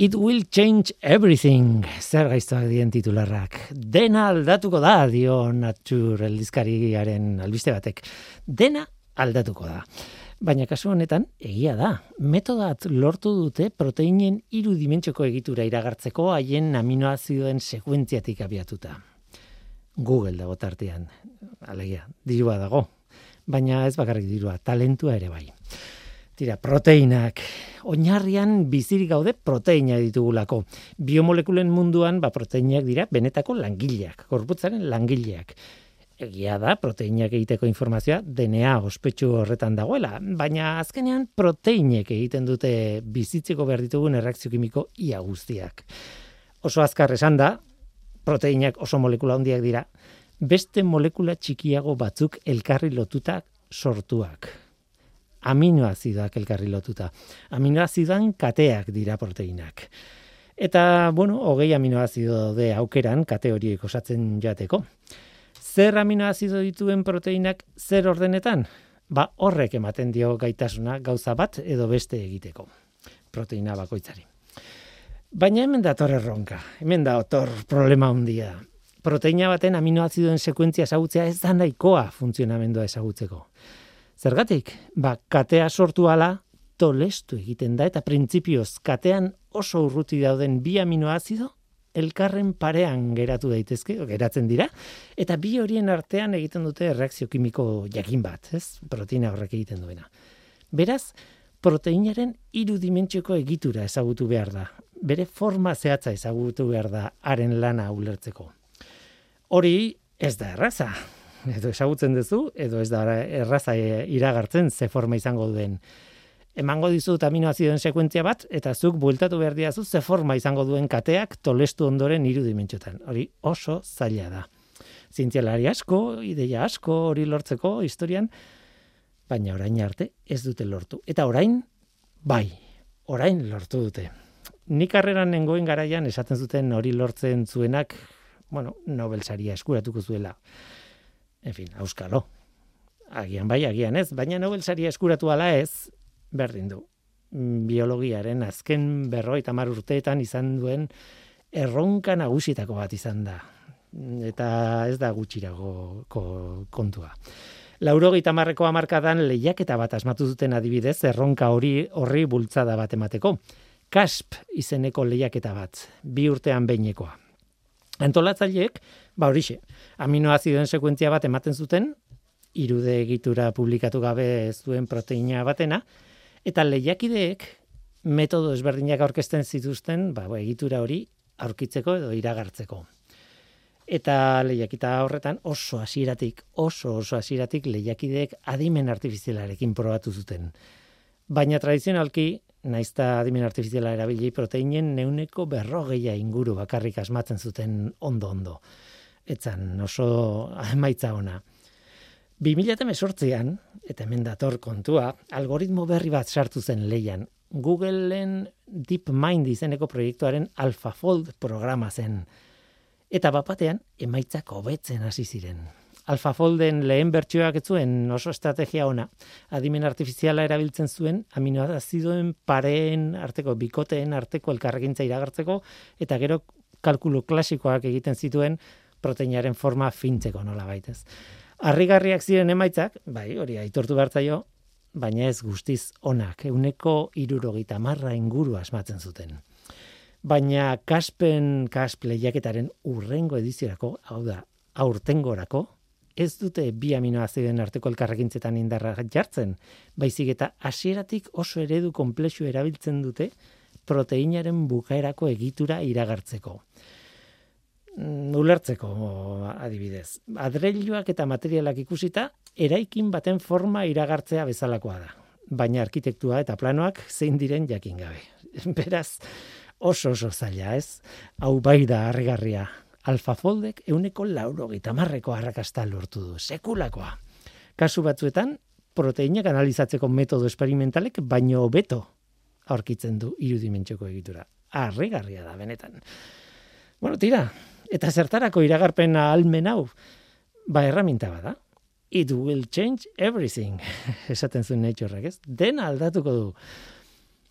It will change everything, zer gaiztoak dien titularrak. Dena aldatuko da, dio Nature eldizkariaren albiste batek. Dena aldatuko da. Baina kasu honetan, egia da. Metodat lortu dute proteinen hiru dimentsioko egitura iragartzeko haien aminoazidoen sekuentziatik abiatuta. Google dago tartean, alegia, dirua dago. Baina ez bakarrik dirua, talentua ere bai. Tira, proteinak. Oinarrian bizirik gaude proteina ditugulako. Biomolekulen munduan, ba, proteinak dira benetako langileak, korputzaren langileak. Egia da, proteinak egiteko informazioa DNA ospetsu horretan dagoela, baina azkenean proteinek egiten dute bizitzeko behar ditugun erreakzio kimiko ia guztiak. Oso azkar esan da, proteinak oso molekula handiak dira, beste molekula txikiago batzuk elkarri lotuta sortuak aminoazidoak elkarri lotuta. Aminoazidoan kateak dira proteinak. Eta, bueno, hogei aminoazido de aukeran kate horiek osatzen jateko. Zer aminoazido dituen proteinak zer ordenetan? Ba, horrek ematen dio gaitasuna gauza bat edo beste egiteko. Proteina bakoitzari. Baina hemen dator erronka. Hemen da otor problema handia. Proteina baten aminoazidoen sekuentzia ezagutzea ez da nahikoa funtzionamendua ezagutzeko. Zergatik, ba, katea sortu ala, tolestu egiten da, eta printzipioz, katean oso urruti dauden bi aminoazido, elkarren parean geratu daitezke, geratzen dira, eta bi horien artean egiten dute reakzio kimiko jakin bat, ez? Proteina horrek egiten duena. Beraz, proteinaren hiru dimentsioko egitura ezagutu behar da. Bere forma zehatza ezagutu behar da haren lana ulertzeko. Hori ez da erraza, edo esagutzen duzu, edo ez da erraza e, iragartzen ze forma izango duen. Emango dizu aminoazidoen sekuentzia bat, eta zuk bueltatu behar diazu ze forma izango duen kateak tolestu ondoren iru dimentsiotan. Hori oso zaila da. Zientzialari asko, ideia asko hori lortzeko historian, baina orain arte ez dute lortu. Eta orain, bai, orain lortu dute. Nik karreran nengoen garaian esaten zuten hori lortzen zuenak, bueno, Nobel saria eskuratuko zuela. En fin, auskalo. Agian bai, agian ez, baina Nobel saria eskuratu ala ez, berdin du. Biologiaren azken berroi tamar urteetan izan duen erronka nagusitako bat izan da. Eta ez da gutxirago kontua. Laurogi tamarreko amarkadan lehiaketa bat asmatu zuten adibidez, erronka hori horri bultzada bat emateko. Kasp izeneko lehiaketa bat, bi urtean behinekoa. Antolatzaileek, ba horixe, aminoazidoen sekuentzia bat ematen zuten, irude egitura publikatu gabe zuen proteina batena, eta lehiakideek metodo ezberdinak aurkezten zituzten, ba, egitura hori aurkitzeko edo iragartzeko. Eta lehiakita horretan oso hasieratik, oso oso hasieratik lehiakideek adimen artifizialarekin probatu zuten. Baina tradizionalki naizta adimen artifiziala erabili proteinen neuneko berrogeia inguru bakarrik asmatzen zuten ondo-ondo. Etzan oso emaitza ona. 2018an, eta hemen dator kontua, algoritmo berri bat sartu zen leian. Googleen DeepMind izeneko proiektuaren AlphaFold programa zen. Eta bapatean, emaitzak hobetzen hasi ziren. AlphaFolden lehen bertsioak ez zuen oso estrategia ona. Adimen artifiziala erabiltzen zuen aminoazidoen pareen arteko bikoteen arteko elkarregintza iragartzeko eta gero kalkulu klasikoak egiten zituen proteinaren forma fintzeko nola baitez. Arrigarriak ziren emaitzak, bai, hori aitortu bertzaio, baina ez guztiz onak, euneko irurogita marra inguru asmatzen zuten. Baina kaspen kasp lehiaketaren urrengo ediziorako, hau da, aurtengorako, ez dute bi aminoaziden arteko elkarrekintzetan indarra jartzen, baizik eta hasieratik oso eredu komplexu erabiltzen dute proteinaren bukaerako egitura iragartzeko. Mm, ulertzeko adibidez. Adreiluak eta materialak ikusita, eraikin baten forma iragartzea bezalakoa da. Baina arkitektua eta planoak zein diren jakin gabe. Beraz, oso oso zaila ez, hau bai da harrigarria alfafoldek euneko lauro gitamarreko arrakasta lortu du, sekulakoa. Kasu batzuetan, proteinak analizatzeko metodo esperimentalek baino hobeto aurkitzen du irudimentxoko egitura. Arregarria da, benetan. Bueno, tira, eta zertarako iragarpen almen hau, ba erraminta bada. It will change everything, esaten zuen nature ez? Dena aldatuko du.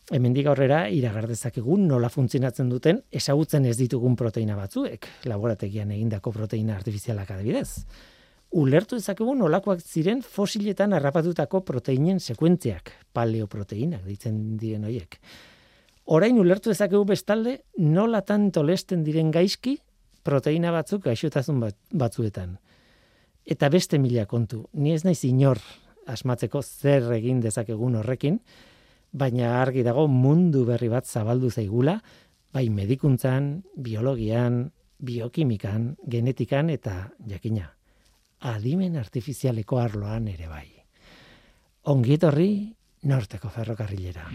hemendik aurrera iragardezakegu nola funtzionatzen duten ezagutzen ez ditugun proteina batzuek, laborategian egindako proteina artifizialak adibidez. Ulertu dezakegu nolakoak ziren fosiletan harrapatutako proteinen sekuentziak, paleoproteinak ditzen diren hoiek. Orain ulertu dezakegu bestalde nolatan tolesten diren gaizki proteina batzuk gaixotasun bat, batzuetan. Eta beste mila kontu, ni ez naiz inor asmatzeko zer egin dezakegun horrekin, baina argi dago mundu berri bat zabaldu zaigula, bai medikuntzan, biologian, biokimikan, genetikan eta jakina. Adimen artifizialeko arloan ere bai. Ongietorri norteko ferrokarrilera.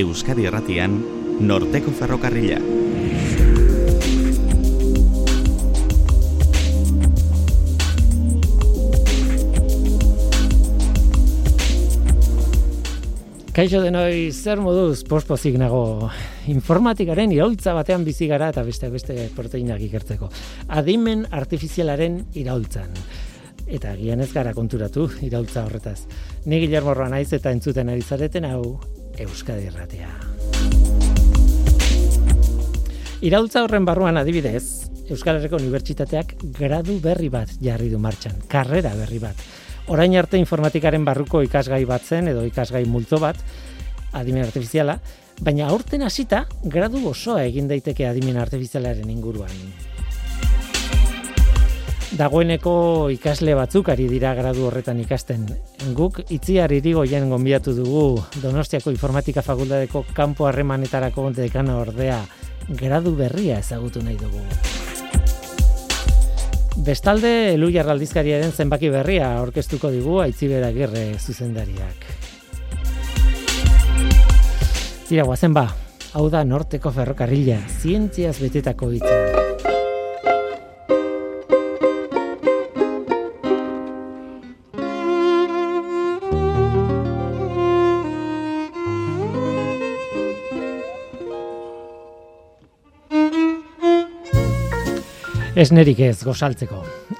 Euskadi Erratian, norteko ferrokarrila. Kaixo denoi zer moduz pospozik nago informatikaren iraultza batean bizi gara eta beste beste proteinak ikertzeko. Adimen artifizialaren iraultzan. Eta gian ez gara konturatu iraultza horretaz. Ni Guillermo naiz eta entzuten ari zareten hau Euskadi Erratea. Iraultza horren barruan adibidez, Euskal Herriko Unibertsitateak gradu berri bat jarri du martxan, karrera berri bat orain arte informatikaren barruko ikasgai bat zen edo ikasgai multo bat adimen artifiziala, baina aurten hasita gradu osoa egin daiteke adimen artifizialaren inguruan. Dagoeneko ikasle batzuk ari dira gradu horretan ikasten. Guk itziar irigoien gonbiatu dugu Donostiako Informatika Fakultadeko kanpo harremanetarako dekana ordea gradu berria ezagutu nahi dugu. Bestalde, Elu Jarraldizkariaren zenbaki berria aurkeztuko digu aitzibera gerre zuzendariak. Tira, guazen ba, hau da norteko ferrokarrila, zientziaz betetako hitza. Esnerik ez gozaltzeko.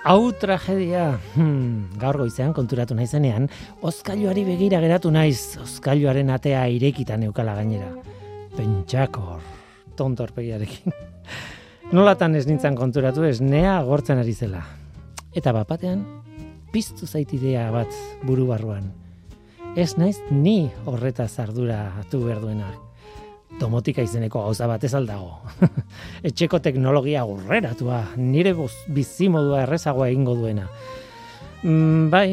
Hau tragedia, hmm, gaur goizean konturatu naizenean, ozkailuari begira geratu naiz, ozkailuaren atea irekitan eukala gainera. Pentsakor, tontorpegiarekin. Nolatan ez nintzen konturatu ez nea agortzen ari zela. Eta bapatean, piztu zaitidea bat buru barruan. Ez naiz ni horretaz ardura atu berduenak domotika izeneko gauza bat ez aldago. Etxeko teknologia aurreratua, nire bizimodua errezagoa egingo duena. Mm, bai,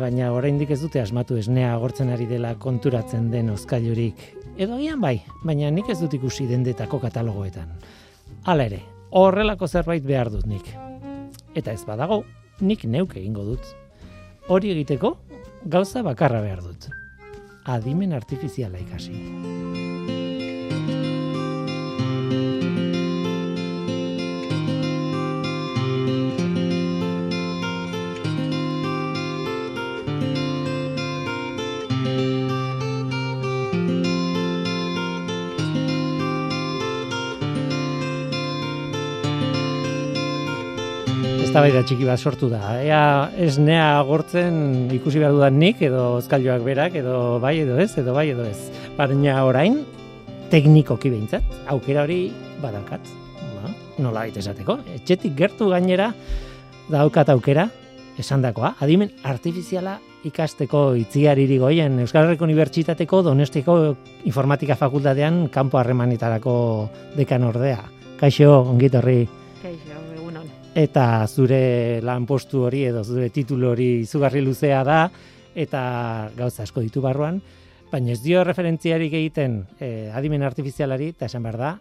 baina oraindik ez dute asmatu esnea agortzen ari dela konturatzen den ozkailurik. Edo agian bai, baina nik ez dut ikusi dendetako katalogoetan. Hala ere, horrelako zerbait behar dut nik. Eta ez badago, nik neuk egingo dut. Hori egiteko, gauza bakarra behar dut. Adimen artifiziala ikasi. Eztabaida txiki bat sortu da. Ea esnea agortzen ikusi behar dudan nik, edo ezkailuak berak, edo bai edo ez, edo bai edo ez. Baina orain, teknikoki behintzat, aukera hori badakat. Ba, nola baita esateko. Etxetik gertu gainera, daukat aukera, esan dakoa, adimen artifiziala ikasteko itziariri goien Euskal Herriko Unibertsitateko Donostiko Informatika Fakultatean kanpo harremanetarako dekan ordea. Kaixo, ongitorri. Kaixo eta zure lanpostu hori edo zure titulu hori izugarri luzea da eta gauza asko ditu barruan, baina ez dio referentziarik egiten eh, adimen artifizialari eta esan behar da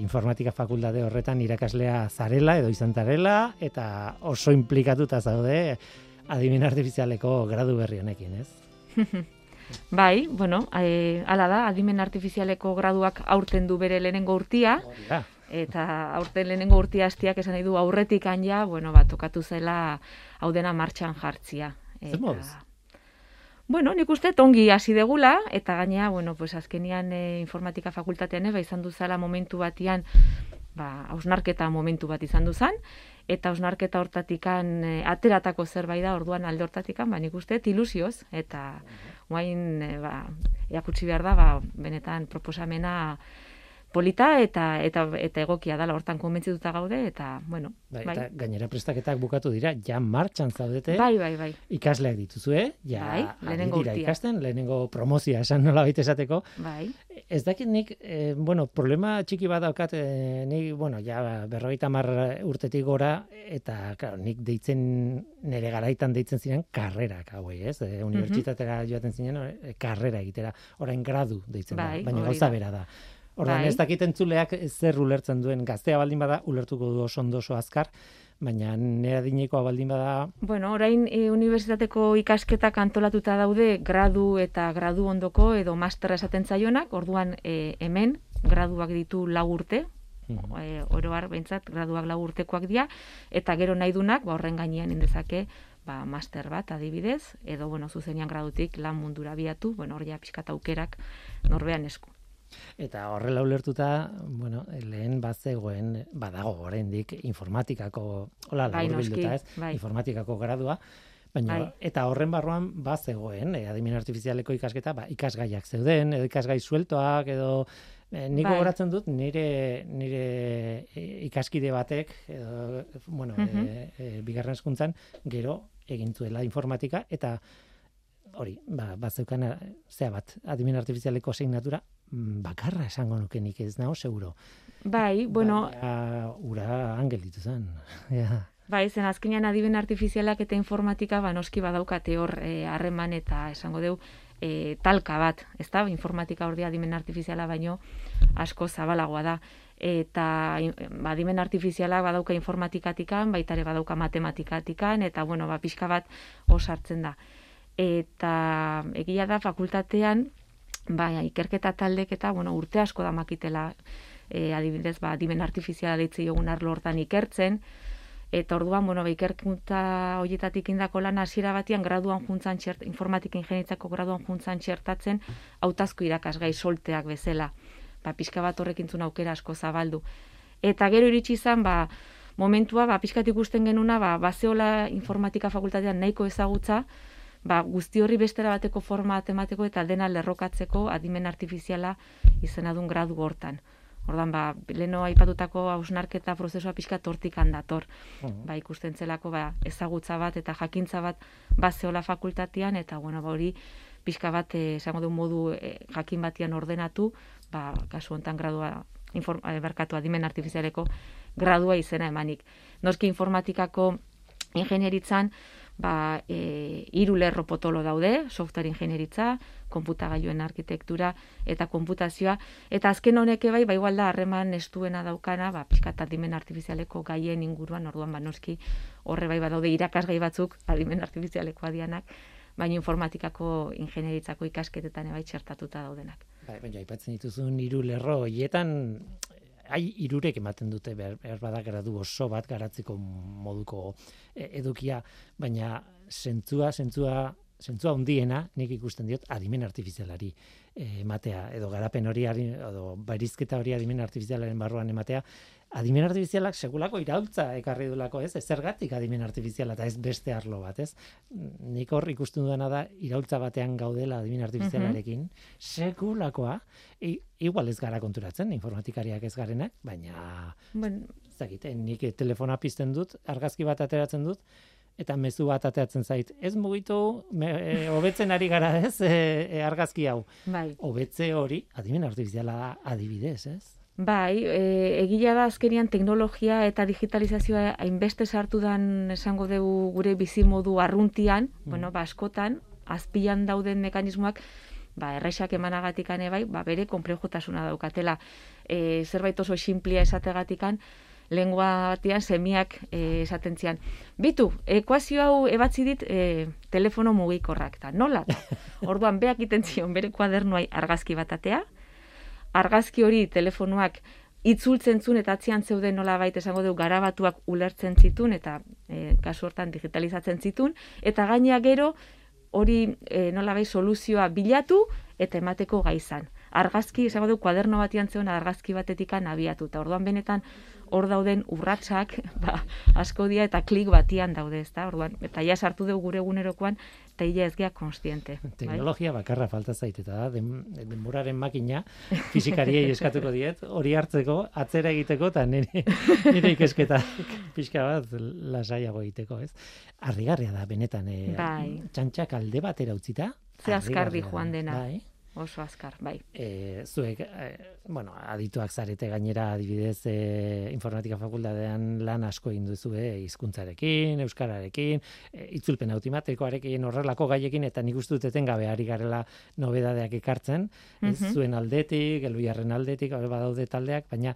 informatika fakultate horretan irakaslea zarela edo izan zarela eta oso implikatuta zaude adimen artifizialeko gradu berri honekin, ez? Bai, bueno, e, ala da, adimen artifizialeko graduak aurten du bere lehenengo urtia eta aurten lehenengo urti hastiak esan nahi du aurretik ja, bueno, bat tokatu zela hau dena martxan jartzia. Eta, Bueno, nik uste tongi hasi degula, eta gainea, bueno, pues azkenian e, informatika fakultatean eba izan duzala momentu batian, ba, hausnarketa momentu bat izan duzan, eta osnarketa hortatikan e, ateratako zerbait da orduan alde hortatikan, ba nik uste ilusioz eta guain e, ba erakutsi behar da ba benetan proposamena polita eta eta eta egokia dala hortan konbentzituta gaude eta bueno bai, bai. eta gainera prestaketak bukatu dira ja martxan zaudete. Bai bai bai. Ikasleak dituzu eh? Ja bai, lehenengo urtia ikasten lehenengo promozia esan nola baita esateko. Bai. Ez dakit nik eh, bueno problema txiki bat daukat eh, ni bueno ja 50 urtetik gora eta claro nik deitzen nere garaitan deitzen ziren karrerak hauei ez? Eh, unibertsitatera joaten zinen eh, karrera egitera. Orain gradu deitzen bai, da baina gauza bera da Ordan bai. ez dakit entzuleak zer ulertzen duen. Gaztea baldin bada ulertuko du oso ondoso azkar, baina nera dinekoa baldin bada... Bueno, orain e, unibertsitateko ikasketak antolatuta daude gradu eta gradu ondoko edo masterra esaten zaionak, orduan e, hemen graduak ditu lau urte, mm e, oro har behintzat graduak lau urtekoak dira, eta gero nahi dunak, ba, horren gainean indezake, ba, master bat adibidez, edo bueno, zuzenian gradutik lan mundura biatu, bueno, hor ja pixkat aukerak norbean esku. Eta horrela ulertuta, bueno, lehen bat zegoen, badago oraindik informatikako, hola, bai, bilduta ez, bai. informatikako gradua, baina, bai. eta horren barruan bat zegoen, e, adimen artifizialeko ikasketa, ba, ikasgaiak zeuden, edo ikasgai sueltoak, edo e, niko bai. goratzen dut, nire, nire e, ikaskide batek, edo, bueno, uh -huh. bigarren eskuntzan, gero egintzuela informatika, eta hori, ba, bat zeukan, zea bat, adimen artifizialeko asignatura, Mm, bakarra esango nuke nik ez nago seguro. Bai, bueno, ura angel ditu zen. ja. Bai, zen azkenean adiben artifizialak eta informatika ba noski badaukate hor eh, harreman eta esango deu e, talka bat, ezta? Informatika hor adimen artifiziala baino asko zabalagoa da eta ba adimen artifizialak badauka informatikatikan, baita ere badauka matematikatikan eta bueno, ba pixka bat osartzen da. Eta egia da fakultatean bai, ikerketa taldek eta, bueno, urte asko da makitela, e, adibidez, ba, dimen artifiziala deitze jogun arlo hortan ikertzen, eta orduan, bueno, ba, ikerkuntza horietatik indako lan hasiera batian, graduan juntzan txert, informatika ingenitzako graduan juntzan txertatzen, hautazko irakasgai solteak bezala, ba, pixka bat horrekin aukera asko zabaldu. Eta gero iritsi izan, ba, momentua, ba, pixkat ikusten genuna, ba, bazeola informatika fakultatean nahiko ezagutza, ba, guzti horri bestera bateko forma emateko eta dena lerrokatzeko adimen artifiziala izena duen gradu hortan. Ordan ba, leno aipatutako hausnarketa prozesua pixka tortik handator. Ba, ikusten zelako ba, ezagutza bat eta jakintza bat bazeola fakultatian eta bueno, ba, hori pixka bat eh, esango du modu eh, jakin batian ordenatu, ba, kasu hontan gradua inform, eh, berkatu adimen artifizialeko gradua izena emanik. Noski informatikako ingenieritzan, ba, e, iru lerro potolo daude, software ingenieritza, konputagailuen arkitektura eta konputazioa, eta azken honek bai, ba, igual da, harreman estuena daukana, ba, pixkat adimen artifizialeko gaien inguruan, orduan, ba, noski, horre bai, badaude irakasgai batzuk, adimen artifizialeko adianak, baina informatikako ingenieritzako ikasketetan ebai txertatuta daudenak. Bai, baina aipatzen dituzun hiru lerro hoietan ai irurek ematen dute behar, behar bada gradu oso bat garatzeko moduko e, edukia, baina zentzua, zentzua, zentzua hundiena, nik ikusten diot, adimen artifizialari e, ematea, edo garapen hori, edo barizketa hori adimen artifizialaren barruan ematea, adimen artifizialak segulako iraultza ekarri dulako, ez? Ez zergatik adimen artifiziala eta ez beste arlo bat, ez? Nik hor ikusten duena da iraultza batean gaudela adimen artifizialarekin, mm segulakoa, igual ez gara konturatzen, informatikariak ez garenak, baina bueno. zakite, nik telefona pizten dut, argazki bat ateratzen dut, eta mezu bat ateratzen zait. Ez mugitu, e, hobetzen ari gara ez, e, e, argazki hau. Bai. Hobetze hori, adimen artifiziala adibidez, ez? Bai, e, egila da azkenian teknologia eta digitalizazioa hainbeste sartu dan esango dugu gure bizimodu arruntian, mm. bueno, ba, askotan, azpian dauden mekanismoak, ba, erreixak emanagatikan bai, ba, bere komplejotasuna daukatela. E, zerbait oso simplia esategatikan, lengua batian semiak e, esaten zian. Bitu, ekuazio hau ebatzi dit e, telefono mugikorrak, eta nola? Orduan, beak iten zion bere kuadernuai argazki batatea, argazki hori telefonoak itzultzen zuen eta atzian zeuden nola baita esango dugu garabatuak ulertzen zitun eta e, kasu hortan digitalizatzen zitun eta gaina gero hori e, nola bai soluzioa bilatu eta emateko gaizan. argazki, esango du, kuaderno batian zeon argazki batetikan abiatuta. Orduan benetan, hor dauden urratsak ba, asko dia eta klik batian daude, ezta? Orduan, eta ja sartu dugu gure egunerokoan eta ia ez gea konstiente. Bai? Teknologia bakarra falta zait eta da denboraren makina fizikariei eskatuko diet hori hartzeko, atzera egiteko eta nire nire ikesketa pixka bat lasaiago egiteko, ez? Arrigarria da benetan eh bai. txantxak alde batera utzita. Ze azkarri joan dena. Bai oso azkar, bai. E, zuek, e, bueno, adituak zarete gainera adibidez e, informatika fakultatean lan asko egin duzu hizkuntzarekin, euskararekin, e, itzulpen automatikoarekin, horrelako gaiekin eta nik uste dut gabe ari garela nobedadeak ekartzen, mm zuen aldetik, elbiarren aldetik, hori badaude taldeak, baina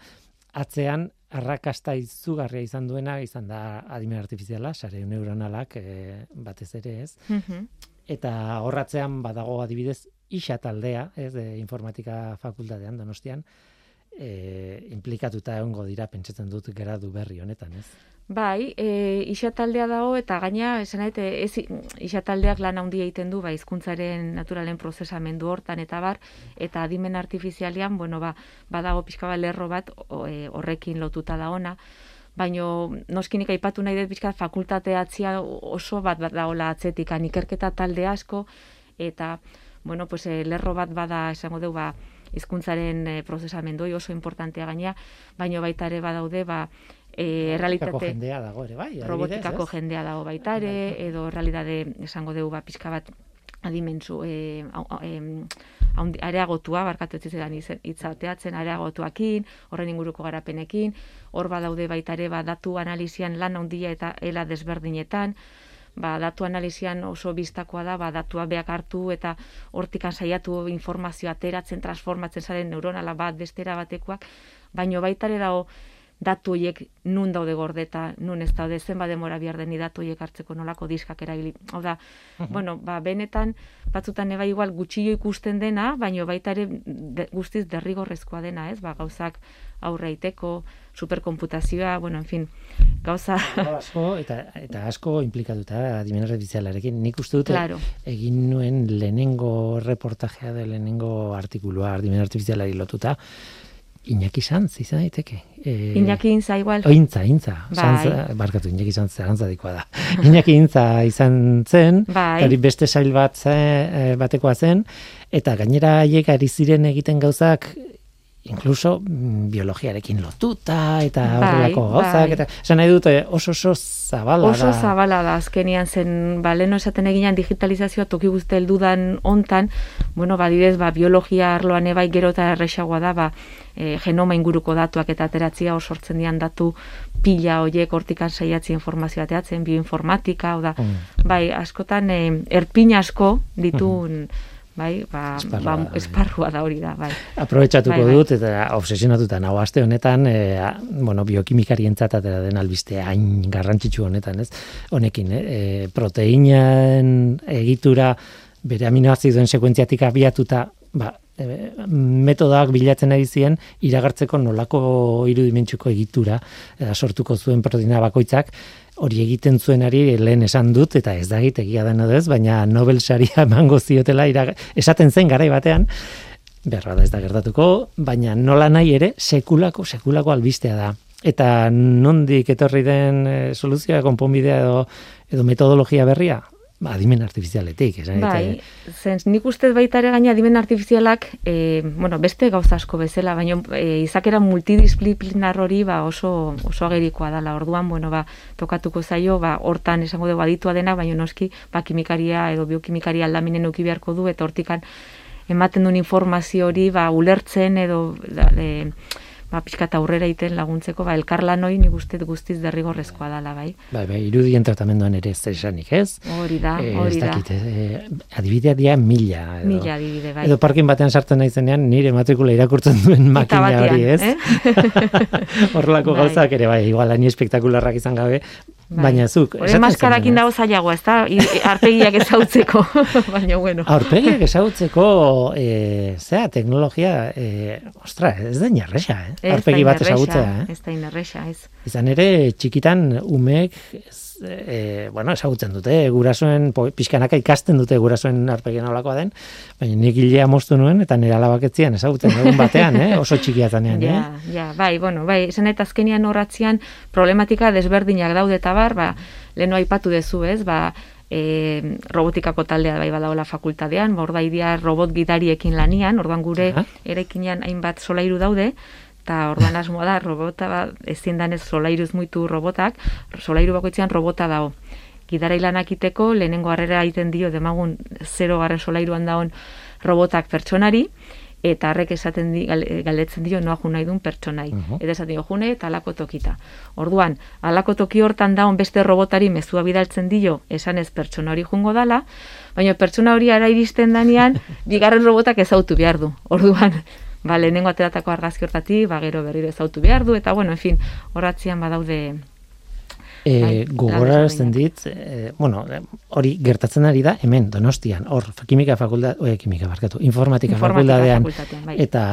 atzean arrakasta izugarria izan duena izan da adimen artifiziala, sare neuronalak e, batez ere ez. Mm Eta horratzean badago adibidez isa taldea, ez, de informatika fakultatean Donostian, e, implikatuta egongo dira pentsatzen dut gradu berri honetan, ez? Bai, e, isa taldea dago eta gaina esan ez isa taldeak lan handia egiten du ba hizkuntzaren naturalen prozesamendu hortan eta bar eta adimen artifizialean, bueno, ba badago pixka bat lerro bat e, horrekin lotuta da ona baino noskinik aipatu nahi dut pixka fakultateatzia oso bat bat daola atzetik ikerketa talde asko eta bueno, pues, e, lerro bat bada esango dugu ba, hizkuntzaren e, prozesamendoi oso importantea gaina, baino baita ere badaude ba, e, realitate jendea dago ere bai, robotikako jendea dago baita ere, edo realidade esango dugu ba, pixka bat adimentzu e, areagotua, barkatu ez zidan itzateatzen areagotuakin, horren inguruko garapenekin, hor badaude baita ere ba, datu analizian lan handia eta ela desberdinetan, ba, datu analizian oso biztakoa da, ba, datua beak hartu eta hortikan saiatu informazioa ateratzen, transformatzen zaren neuronala bat bestera batekoak, baino baitare dago datu horiek nun daude gordeta, nun ez daude zenba demora bihar deni datu horiek hartzeko nolako diskak erabili. Hau da, bueno, ba, benetan, batzutan eba igual gutxillo ikusten dena, baino baita ere guztiz derrigorrezkoa dena, ez? Ba, gauzak aurreiteko, superkomputazioa, bueno, en fin, gauza... asko, eta, eta asko implikatuta adimen artifizialarekin. Nik uste dute egin nuen lehenengo reportajea de lehenengo artikulua adimen artifizialari lotuta, Iñaki Sanz, izan daiteke. E, Iñaki Inza, igual. O, Intza, Intza. Bai. barkatu, Iñaki Sanz, zerantza dikoa da. Iñaki Intza izan zen, bai. beste sail bat ze, e, batekoa zen, eta gainera haiek ari ziren egiten gauzak incluso mm, biologiarekin lotuta eta bai, horrelako gauzak bai. eta esan nahi dute oso oso zabala oso da. zabala da azkenian zen ba leno esaten eginan digitalizazioa toki guzti heldudan hontan bueno badidez ba biologia arloan ebai gero eta erresagoa da ba e, genoma inguruko datuak eta ateratzia oso sortzen dian datu pila hoiek hortikan saiatzi informazioa teatzen bioinformatika o da mm. bai askotan e, erpin asko ditun mm bai, ba, esparrua, ba, esparrua da hori da, bai. Aprobetxatuko bai, bai. dut, eta obsesionatuta nago aste honetan, e, bueno, biokimikari entzatera den albiste hain garrantzitsu honetan, ez? Honekin, e, proteinen egitura bere aminoaziduen sekuentziatik abiatuta, ba, metodoak bilatzen ari ziren iragartzeko nolako irudimentsuko egitura sortuko zuen proteina bakoitzak, hori egiten zuenari lehen esan dut eta ez da egia dena ez, baina Nobel saria emango ziotela esaten zen garai batean berra da ez da gertatuko, baina nola nahi ere sekulako sekulako albistea da. Eta nondik etorri den e, soluzioa konponbidea edo edo metodologia berria? Ba, adimen artifizialetik. Esan, bai, zen, nik ustez baita ere gaina adimen artifizialak, e, bueno, beste gauza asko bezala, baina e, izakera multidisciplinar hori ba, oso, oso agerikoa dela. Orduan, bueno, ba, tokatuko zaio, ba, hortan esango dugu aditua dena, baina noski, ba, kimikaria edo biokimikaria aldaminen uki beharko du, eta hortikan ematen duen informazio hori, ba, ulertzen edo... Da, e, ba, pixka aurrera iten laguntzeko, ba, elkarlanoi nik uste guztiz derrigorrezkoa dala, bai. Bai, bai, irudien tratamenduan ere ez esanik, ez? Hori da, eh, hori da. Eh, adibidea dia mila. Edo, mila adibide, bai. Edo parkin batean sartzen naizenean, nire matrikula irakurtzen duen makina hori, ez? Eh? Horrelako bai. gauzak ere, bai, igual, ni espektakularrak izan gabe, Bai. Baina zuk... Hore maskarakin dago zailagoa, ez da? Arpegiak ezautzeko, baina bueno. Arpegiak ezautzeko, e, zera, teknologia, e, ostra, ez da inerresa, eh? Arpegi bat ezautzea, eh? Ez da inerresa, ez. Izan ere, txikitan, umek e, bueno, esagutzen dute, gurasoen, pixkanaka ikasten dute gurasoen arpegien olakoa den, baina nik hilea moztu nuen, eta nire alabaketzian ezagutzen egun batean, eh? oso txikiatanean. Ja, eh? ja, bai, bueno, bai, esan eta azkenian horratzean problematika desberdinak daude eta bar, ba, lehenu aipatu dezu, ez, ba, e, robotikako taldea bai badaola fakultadean, ba, orda idia robot gidariekin lanian, orduan gure uh -huh. hainbat solairu daude, eta orduan asmoa da, robota, ba, ezin danez solairuz muitu robotak, solairu bakoitzean robota dago. Gidara ilanak iteko, lehenengo harrera egiten dio, demagun zero garren solairuan daun robotak pertsonari, eta harrek esaten di, galdetzen dio noa junai dun pertsonai. Uh Eta esaten dio june eta alako tokita. Orduan, alako toki hortan daun beste robotari mezua bidaltzen dio esanez pertsona hori jungo dala, baina pertsona hori ara iristen danean, bigarren robotak ezautu behar du. Orduan, ba, lehenengo ateratako argazki hortati, ba, gero berriro ezautu behar du, eta, bueno, en fin, horatzean badaude E, bai, gogorarazten dit, e, bueno, hori gertatzen ari da hemen Donostian, hor kimika fakultate, oe, kimika barkatu, informatika, fakultatean bai. eta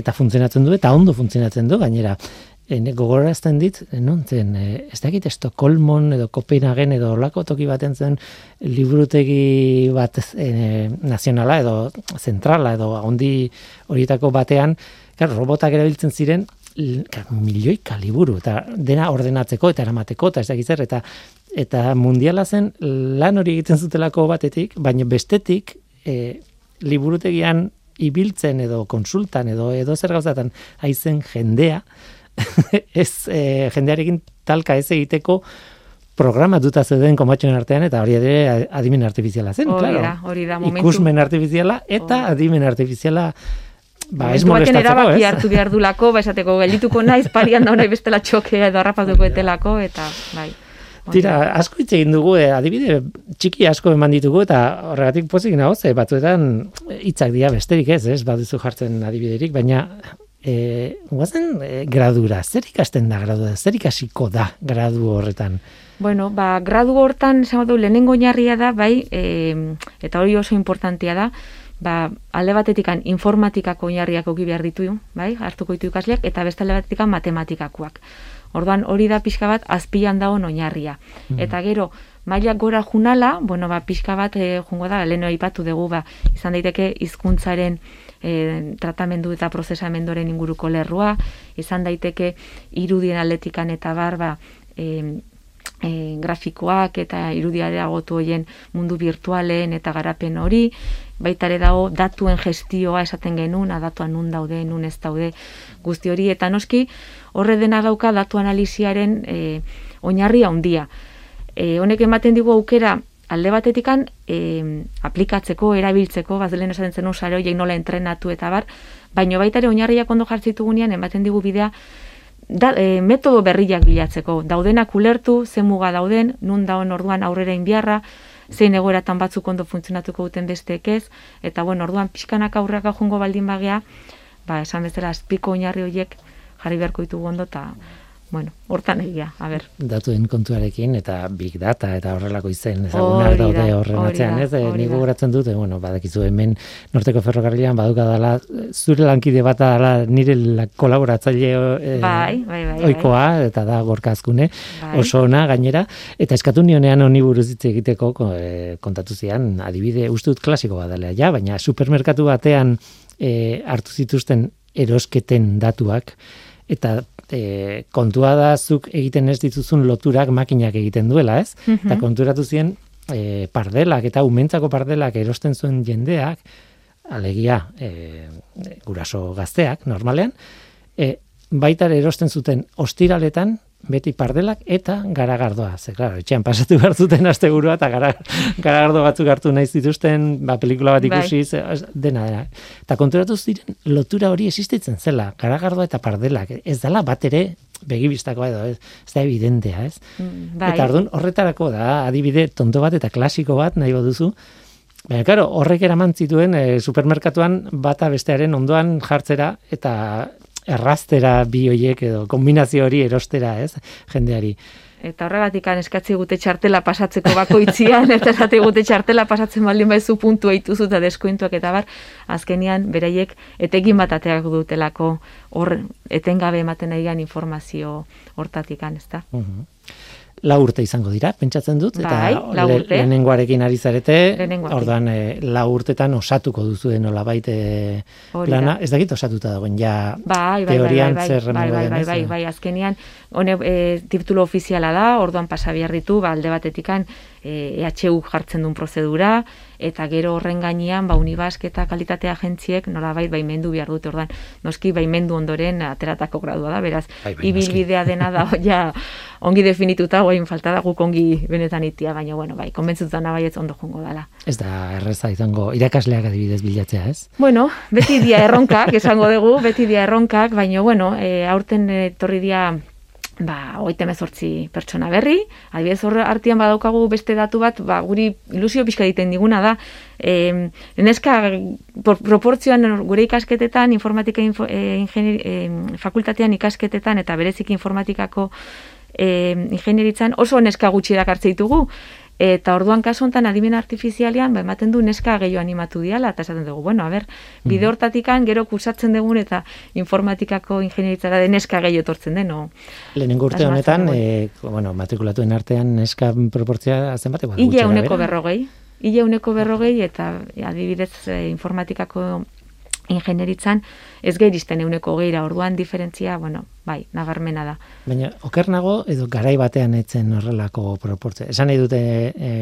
eta funtzionatzen du eta ondo funtzionatzen du gainera. Ene gogorazten dit, non zen, e, ez dakit Estokolmon edo Kopenhagen edo lako toki baten zen liburutegi bat e, nazionala edo zentrala edo handi horietako batean, Claro, robotak erabiltzen ziren milioi kaliburu, eta dena ordenatzeko eta eramateko, eta ez dakiz eta eta mundiala zen lan hori egiten zutelako batetik, baina bestetik e, liburutegian ibiltzen edo konsultan edo edo zer gauzatan haizen jendea, ez e, jendearekin talka ez egiteko programa duta zeuden komatxoen artean, eta hori ere adimen artifiziala zen, hori da, hori da, momentu. Ikusmen artifiziala eta adimen artifiziala ba, ez molestatzeko, ez? hartu behar du lako, ba, esateko, geldituko naiz, parian da honai bestela txokea edo harrapatuko etelako, eta, bai. Tira, asko hitz egin dugu, eh, adibide, txiki asko eman ditugu, eta horregatik pozik nago, ze batzuetan hitzak dira besterik ez, ez, baduzu jartzen adibiderik, baina e, guazen e, gradura, zer ikasten da gradura, zer ikasiko da gradu horretan? Bueno, ba, gradu hortan, esan du, lehenengo oinarria da, bai, e, eta hori oso importantia da, ba, alde batetikan informatikako oinarriak ogi behar ditu, bai, hartuko ditu ikasleak, eta beste alde batetikan matematikakoak. Orduan hori da pixka bat azpian dago oinarria. Mm. Eta gero, mailak gora junala, bueno, ba, pixka bat e, jungo da, leheno ipatu dugu, ba, izan daiteke hizkuntzaren e, tratamendu eta prozesamendoren inguruko lerrua, izan daiteke irudien atletikan eta barba, e, e, grafikoak eta irudiadea gotu hoien mundu virtualen eta garapen hori, baita ere dago datuen gestioa esaten genuen, datuan nun daude, nun ez daude guzti hori, eta noski horre dena dauka datu analiziaren e, oinarri handia. E, honek ematen digu aukera alde batetikan e, aplikatzeko, erabiltzeko, bazelen esaten zen usare horiek nola entrenatu eta bar, baino baita ere oinarriak ondo jartzitugunean ematen digu bidea da, e, metodo berriak bilatzeko. Daudenak ulertu, zen muga dauden, nun dauen orduan aurrera inbiarra, zein egoeratan batzuk ondo funtzionatuko duten besteek ez, eta bueno, orduan pixkanak aurraka jungo baldin bagea, ba, esan bezala, azpiko oinarri horiek jarri beharko ditugu ondo, eta bueno, hortan egia, a ber. Datuen kontuarekin eta big data eta horrelako izen ezagunak daude horren atzean, ez? E, Ni gogoratzen dute, bueno, badakizu hemen Norteko Ferrokarrilan baduka dela zure lankide bat dela nire la kolaboratzaile e, bai, bai, bai, oikoa eta da gorkazkune bai. oso ona gainera eta eskatu nionean honi buruz hitz egiteko kontatu zian adibide ustut klasiko badalea ja, baina supermerkatu batean e, hartu zituzten erosketen datuak eta e, kontua da zuk egiten ez dituzun loturak makinak egiten duela, ez? Mm Eta konturatu zien e, pardelak eta umentzako pardelak erosten zuen jendeak, alegia e, guraso gazteak, normalean, e, baitar erosten zuten ostiraletan beti pardelak eta garagardoa. Ze, claro, etxean pasatu behar zuten astegurua eta gara, garagardo batzuk hartu nahi zituzten, ba, pelikula bat bai. ikusi, bai. dena, dena. Eta konturatu ziren, lotura hori existitzen zela, garagardoa eta pardelak. Ez dela bat ere begibistako edo, ez, ez da evidentea, ez? Mm, bai. Eta ardun, horretarako da, adibide tonto bat eta klasiko bat nahi duzu, Baina, karo, horrek eraman zituen e, supermerkatuan bata bestearen ondoan jartzera eta errastera bi hoiek edo kombinazio hori erostera, ez, jendeari. Eta horregatik eskatzi gute txartela pasatzeko bakoitzian, eta esate gute txartela pasatzen baldin baizu puntua ituzu eta deskointuak eta bar, azkenian beraiek etekin bat ateak dutelako hor etengabe ematen nahi informazio hortatik, ez da? La urte izango dira, pentsatzen dut, eta bai, le, lehenengoarekin ari zarete, orduan e, la urtetan osatuko duzu nola baite plana, ez dakit osatuta dagoen, ja bai, bai, teorian bai, bai, zer bai, bai, bai, bai, bai, azkenian, hone e, titulo ofiziala da, orduan pasabiarritu, ba, alde batetikan, e, EHU jartzen duen prozedura, eta gero horren gainean, ba, unibask eta kalitatea agentziek nolabait baimendu behar dute, ordan, noski baimendu ondoren ateratako gradua da, beraz, bai, bai, ibilbidea dena da, ja, ongi definituta, guain falta da guk ongi benetan itia, baina, bueno, bai, konbentzutan ez ondo jongo dela. Ez da, erreza izango, irakasleak adibidez bilatzea, ez? Bueno, beti dia erronkak, esango dugu, beti dia erronkak, baina, bueno, e, aurten etorri dia ba, oite mezortzi pertsona berri, adibidez hor artian badaukagu beste datu bat, ba, guri ilusio pixka egiten diguna da, e, neska proportzioan gure ikasketetan, informatika info, e, fakultatean ikasketetan eta berezik informatikako e, ingenieritzan oso neska gutxi dakartze ditugu, Eta orduan kasu hontan adimen artifizialean ba ematen du neska gehiago animatu diala eta esaten dugu, bueno, a ber, bide mhm. hortatikan gero kursatzen dugun eta informatikako ingenieritzara de neska gehiago etortzen den, no. Lehenengo urte honetan, eh, bueno, matrikulatuen artean neska proportzia zenbat igual Ile uneko berrogei. Ile uneko berrogei eta adibidez eh, informatikako ingenieritzan ez geiristen euneko geira, orduan diferentzia, bueno, bai, nabarmena da. Baina, oker nago, edo garai batean etzen horrelako proportzia. Esan nahi dute, e,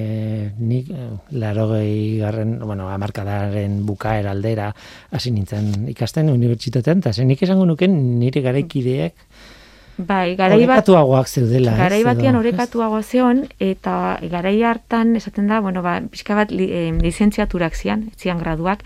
nik, e, laro garren, bueno, amarkadaren bukaer aldera, hasi nintzen ikasten unibertsitatean, eta nik esango nuken nire garaikideek, Bai, garai bat zeudela, Garai batean orekatuagoa zeon eta garai hartan esaten da, bueno, ba, pixka bat li, eh, lizentziaturak zian, zian graduak,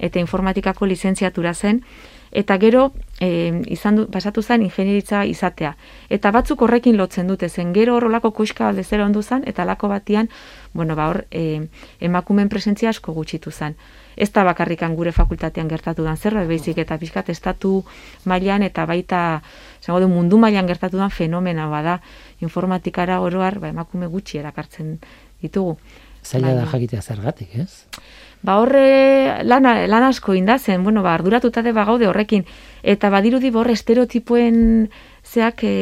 eta informatikako lizentziatura zen, eta gero e, izan du, pasatu zen ingenieritza izatea. Eta batzuk horrekin lotzen dute zen, gero horrelako kuska dezera ondu zen, eta lako batian, bueno, ba hor, e, emakumen presentzia asko gutxitu zen. Ez da bakarrikan gure fakultatean gertatu dan zerbait, baizik eta pixkat estatu mailan eta baita, zango du, mundu mailan gertatu dan fenomena bada, informatikara oroar, ba, emakume gutxi erakartzen ditugu. Zaila da jakitea zergatik, ez? Ba horre lan, lan asko indazen, bueno, ba, arduratuta de bagaude horrekin, eta badirudi borre estereotipoen zeak e,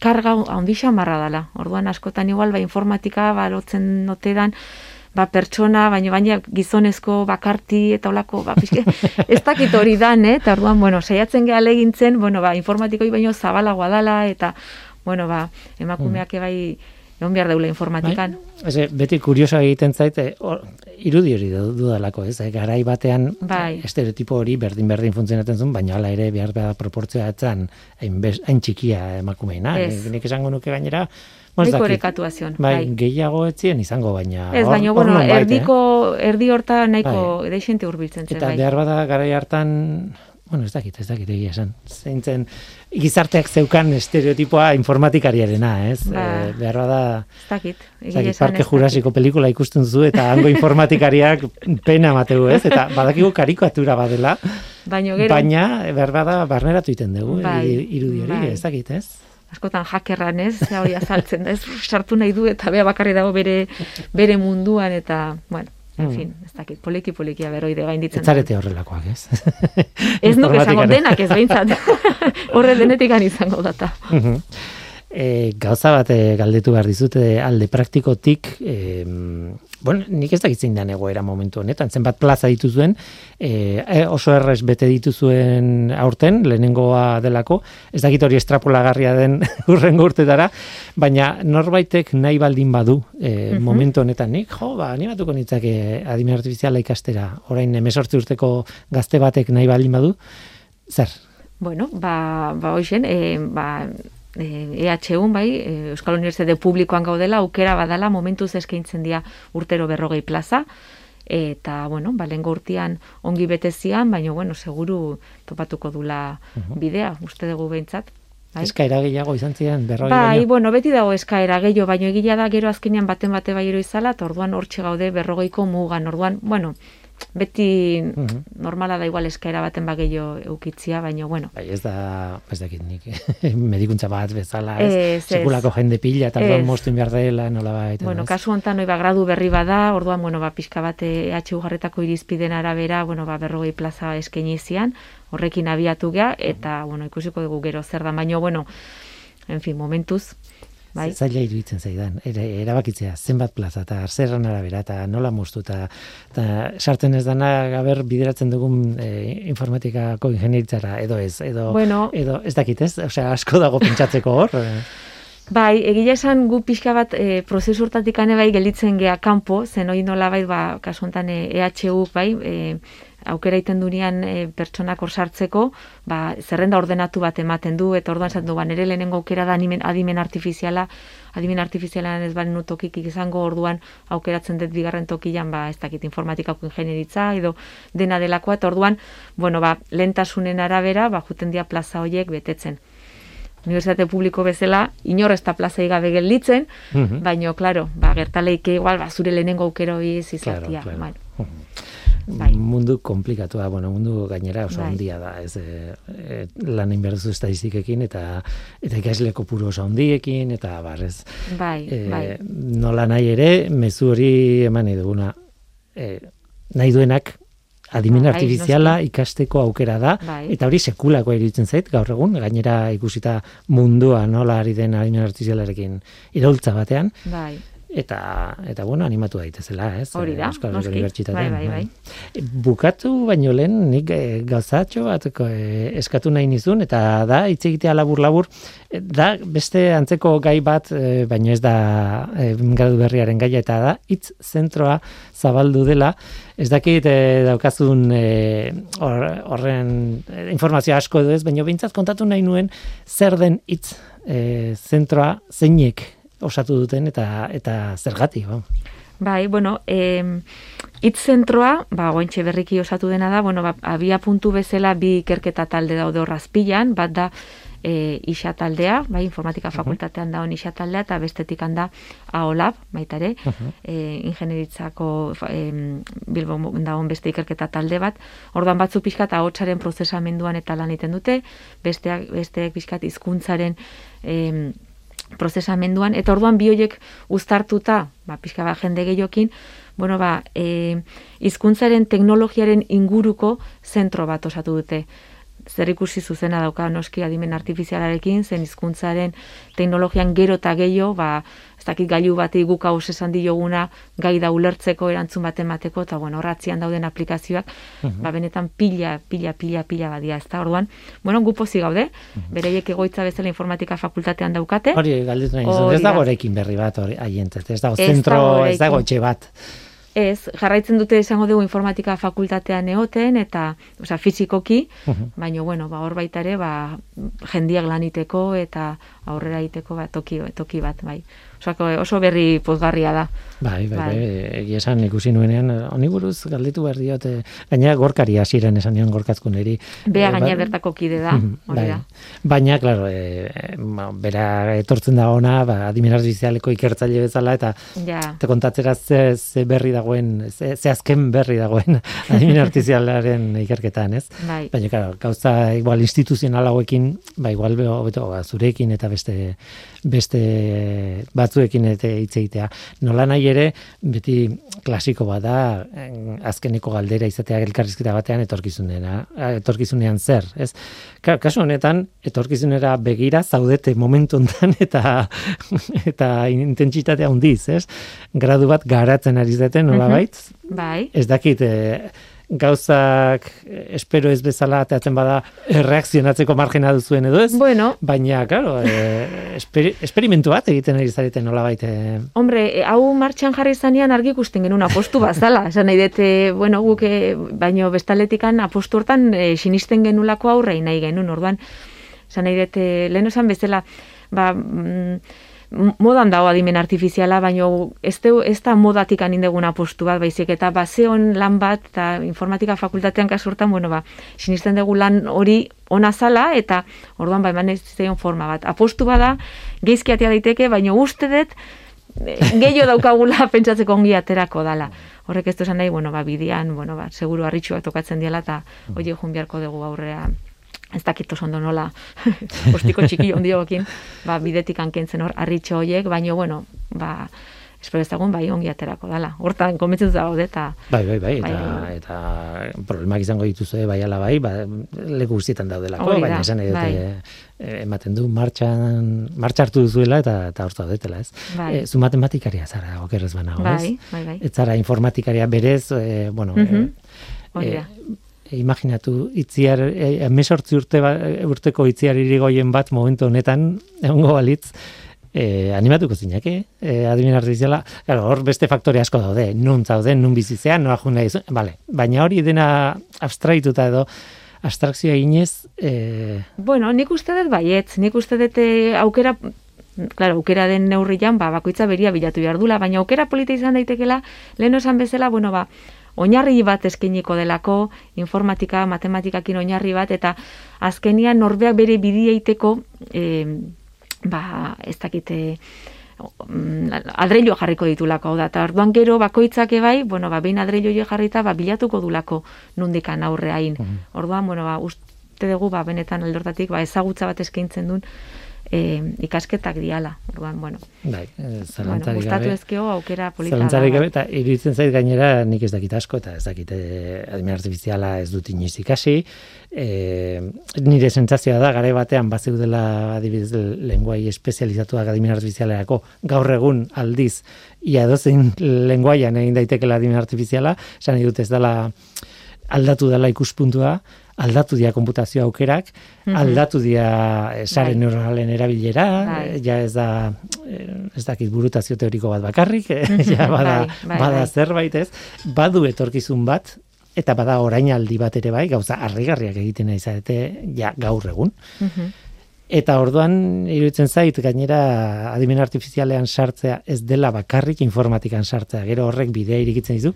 karga ondisa marra dela. Orduan askotan igual, ba, informatika, ba, lotzen notedan, ba, pertsona, baina baina gizonezko bakarti eta olako, ba, pixke, ez dakit hori dan, eh? eta orduan, bueno, saiatzen geha legintzen, bueno, ba, informatikoi baino zabalagoa dala, eta, bueno, ba, emakumeak mm. Egon behar daula informatikan. Bai? beti kurioso egiten zaite, irudi hori dudalako, ez? Garai batean bai. estereotipo hori berdin-berdin funtzionatzen zuen, baina hala ere behar behar proportzioa etzan hain, txikia emakumeina. Nik esango nuke gainera, azion. Bai, bai, gehiago etzien izango, baina... Ez, baina, bueno, erdiko, eh? erdi horta nahiko bai. edeixente urbiltzen zen. Eta bai. behar bada garai hartan, bueno, ez dakit, ez dakit egia esan. Zeintzen, gizarteak zeukan estereotipoa informatikariarena, ez? Ba, e, behar bada... Ez dakit, egia esan. Parke Jurasiko pelikula ikusten zu eta hango informatikariak pena mateu, ez? Eta badakigu karikatura badela, baina, gero, baina behar bada barneratu iten dugu, bai, irudi hori, bai. ez dakit, ez? askotan jakerran ez, hori azaltzen, ez, sartu nahi du eta bea bakarri dago bere, bere munduan eta, bueno, En mm. fin, ez dakit, poliki poliki aberoide gainditzen. Ez zarete horrelakoak, ez? ez nuke esango denak ez behintzat. Horre denetik izango data. E, gauza bat e, galdetu behar dizute alde praktikotik, e, bueno, nik ez dakitzen da egoera momentu honetan, zenbat plaza dituzuen, e, oso errez bete dituzuen aurten, lehenengoa delako, ez dakit hori estrapolagarria den urrengo urtetara, baina norbaitek nahi baldin badu e, momentu honetan, nik, jo, ba, animatuko nitzake adime artifiziala ikastera, orain emesortzi urteko gazte batek nahi baldin badu, zer? Bueno, ba, ba hoxen, e, ba, e, EHUn bai, e, Euskal Unibertsitate Publikoan gaudela, aukera badala momentuz eskaintzen dira urtero berrogei plaza, eta, bueno, balengo urtean ongi betezian, baina, bueno, seguru topatuko dula bidea, uste dugu behintzat. Bai? Eskaera gehiago izan ziren, berrogei Bai, bueno, beti dago eskaera gehiago, baina egila da gero azkenean baten bate bai izala, eta orduan hortxe gaude berrogeiko mugan, orduan, bueno, beti normala da igual eskaera baten bageio eukitzia, baina bueno. Bai, ez da, ez da nik, medikuntza bat bezala, ez, sekulako jende pila, eta orduan moztu behar dela, nola baita. Bueno, kasu honetan, noi ba, gradu berri bada, orduan, bueno, ba, pixka bat EHU garretako irizpiden arabera, bueno, ba, berrogei plaza eskenizian, horrekin abiatu gea, eta, bueno, ikusiko dugu gero zer da, baina, bueno, en fin, momentuz, bai. Zaila iruditzen zaidan, ere, erabakitzea, zenbat plaza, eta zerran arabera, eta nola moztu, eta, sartzen ez dana gaber bideratzen dugun e, informatikako ingenieritzara, edo ez, edo, bueno, edo ez dakit ez, osea, asko dago pentsatzeko hor. Bai, egia esan gu pixka bat e, prozesu hortatik bai gelitzen gea kanpo, zen hori nola bai, ba, kasu honetan EHU, bai, e, aukera iten dunian e, pertsonak hor sartzeko, ba, zerrenda ordenatu bat ematen du, eta orduan esaten du, ba, nire lehenengo aukera da adimen, adimen artifiziala, adimen artifizialan ez baren utokik izango orduan aukeratzen dut bigarren tokian, ba, ez dakit informatikako ingenieritza, edo dena delakoa, eta orduan, bueno, ba, lentasunen arabera, ba, juten dia plaza horiek betetzen. Unibertsitate publiko bezala, inor ez da plaza gabe gelditzen, mm baina, klaro, ba, gertaleike igual, ba, zure lehenengo aukero izatia. Claro, claro. Bai. mundu komplikatua, bueno, mundu gainera oso bai. handia da, ez e, lan inberdu estadistikekin eta eta ikasle kopuru oso handiekin eta barrez. Bai, e, bai. Nola nahi ere, mezu hori eman duguna. E, nahi duenak adimen bai, artifiziala ikasteko aukera da bai. eta hori sekulako iruditzen zait gaur egun gainera ikusita mundua nola ari den adimen artifizialarekin iraultza batean. Bai eta eta bueno animatu daitezela, ez? Hori da. Euskal Unibertsitatean. Bai, bai, bai. Bukatu baino lehen nik e, gauzatxo bat e, eskatu nahi nizun eta da hitz egitea labur labur da beste antzeko gai bat e, baino ez da e, gradu berriaren gaia eta da hitz zentroa zabaldu dela. Ez dakit e, daukazun horren informazio asko edo ez, baino behintzat kontatu nahi nuen zer den hitz e, zentroa zeinek osatu duten eta eta zergati, ba. Bai, bueno, eh itz zentroa, ba gointxe berriki osatu dena da, bueno, ba, abia puntu bezala bi ikerketa talde daude horrazpilan, bat da e, isa taldea, bai, informatika fakultatean da on isa taldea, eta bestetik handa AOLAB, baita ere, uh -huh. e, ingenieritzako e, bilbo da on beste ikerketa talde bat, orduan batzu pixka eta hotsaren prozesamenduan eta lan iten dute, besteak, besteak pixka hizkuntzaren e, prozesamenduan, eta orduan bi horiek uztartuta, ba, pixka bat jende gehiokin, bueno, ba, e, izkuntzaren teknologiaren inguruko zentro bat osatu dute zer ikusi zuzena dauka noski adimen artifizialarekin, zen hizkuntzaren teknologian gero eta gehiago, ba, ez dakit gailu bati guk hau esan dioguna gai da ulertzeko erantzun bat emateko, eta bueno, horratzian dauden aplikazioak, ba, benetan pila, pila, pila, pila badia, ez da, orduan, bueno, gu pozi gaude, bereiek egoitza bezala informatika fakultatean daukate. Hori, galdetu nahi, ez dago erekin berri bat, hori, aientzat, ez dago zentro, ez dago etxe bat. Ez, jarraitzen dute esango dugu informatika fakultatean egoten eta, osea, fizikoki, uh baina bueno, ba hor baita ere, ba jendiak laniteko eta aurrera egiteko ba toki toki bat, bai. Osako, oso berri pozgarria da. Bai, bai, bai, egia esan ikusi nuenean, honi buruz galditu behar diote, gaina gorkari hasiren esan nion gorkatzkun eri. Bea e, gaina bertako kide da, hori bai. da. Baina, klaro, e, bera etortzen da ona, ba, adimen artifizialeko ikertzaile bezala, eta ja. te kontatzera ze, ze berri dagoen, ze, ze azken berri dagoen adimen artifizialaren ikerketan, ez? Bai. Baina, klaro, gauza igual instituzional hauekin, ba, igual beto, ba, zurekin eta beste beste batzuekin eta hitz egitea. Nola nahi ere, beti klasiko bada azkeneko galdera izatea elkarrizketa batean etorkizunera, etorkizunean zer, ez? Kasu honetan, etorkizunera begira zaudete momentu hontan eta eta intentsitatea handiz, ez? Gradu bat garatzen ari zaten, nola mhm. bait? Bai. Ez dakit, eh, gauzak eh, espero ez bezala ateatzen bada reakzionatzeko margena duzuen edo ez? Bueno. Baina, claro, e, esperimentu bat egiten ari zareten nola baite. Hombre, eh, hau martxan jarri zanean argi ikusten genuen apostu bazala. Esan nahi dute, bueno, guke, baino bestaletikan apostu hortan e, sinisten genulako aurrei nahi genuen, orduan. Esan nahi dute, lehen osan bezala, ba, mm, modan dago adimen artifiziala, baina ez, de, ez da modatik anindeguna postu bat, baizik eta baseon lan bat, eta informatika fakultatean kasurtan, bueno, ba, sinisten dugu lan hori ona zala, eta orduan ba, eman ez zeion forma bat. Apostu bada, geizkiatea daiteke, baina uste dut, eh, gehiago daukagula pentsatzeko ongi aterako dala. Horrek ez du nahi, bueno, ba, bidian, bueno, ba, seguru harritxuak tokatzen diala, eta hori jun biharko dugu aurrea ez dakit oso ondo nola, ostiko txiki ondiokin, ba, bidetik ankentzen hor, arritxo horiek, baina, bueno, ba, espero ezagun bai ongi aterako dala. Hortan konbentzituta daude eta bai, bai, bai, eta, bai, eta problemak izango dituzue bai ala bai, ba, leku guztietan daudelako, baina esan edo bai. E, ematen du martxan martxartu duzuela eta eta hor zaudetela, ez? Bai. E, zu matematikaria zara, okerrez banago, ez? Bai, bai, bai. Ez zara informatikaria berez, e, bueno, mm -hmm. e, e, imaginatu itziar e, urte ba, urteko itziar irigoien bat momentu honetan egongo balitz e, animatuko zinake, e, adimen artifiziala, claro, hor beste faktore asko daude, nun zaude, nun bizitzea, noa jun nahi, vale. baina hori dena abstraituta edo, abstrakzioa inez... E... Bueno, nik uste dut baietz, nik uste dut e, aukera, claro, aukera den neurrian, ba, bakoitza beria bilatu behar dula, baina aukera polita izan daitekela, lehen esan bezala, bueno, ba, oinarri bat eskeniko delako, informatika, matematikakin oinarri bat, eta azkenian norbeak bere bidieiteko, eh, ba, ez dakite mm, adreilua jarriko ditulako. Da eta orduan gero bakoitzak bai bueno ba behin adreilua jarrita ba bilatuko dulako nundikan aurreain mm orduan bueno ba uste dugu ba benetan aldortatik ba ezagutza bat eskaintzen duen e, ikasketak diala. Orduan, bueno. Bai, eh, zalantzarik bueno, gabe. ezkeo aukera polita. Zalantzarik gabe, eta iruditzen zait gainera nik ez dakit asko, eta ez dakit eh, adimen artifiziala ez dut inoiz ikasi. E, nire sentsazioa da, gare batean batzeu dela adibidez lenguai espezializatuak adimen artifizialerako gaur egun aldiz ia dozein lenguaian egin daitekela adimen artifiziala, esan dut ez dela aldatu dela ikuspuntua, aldatu dia konputazio aukerak, mhm. aldatu dia eh, sare bai. neuronalen erabilera, bai. Eh, ja ez da eh, ez dakit burutazio teoriko bat bakarrik, mhm. ja bada, bai, bada zerbait ez, badu etorkizun bat, eta bada orainaldi bat ere bai, gauza harrigarriak egiten nahi zarete, ja gaur egun. Mhm. Eta orduan, iruditzen zait, gainera adimen artifizialean sartzea ez dela bakarrik informatikan sartzea, gero horrek bidea irikitzen dizu,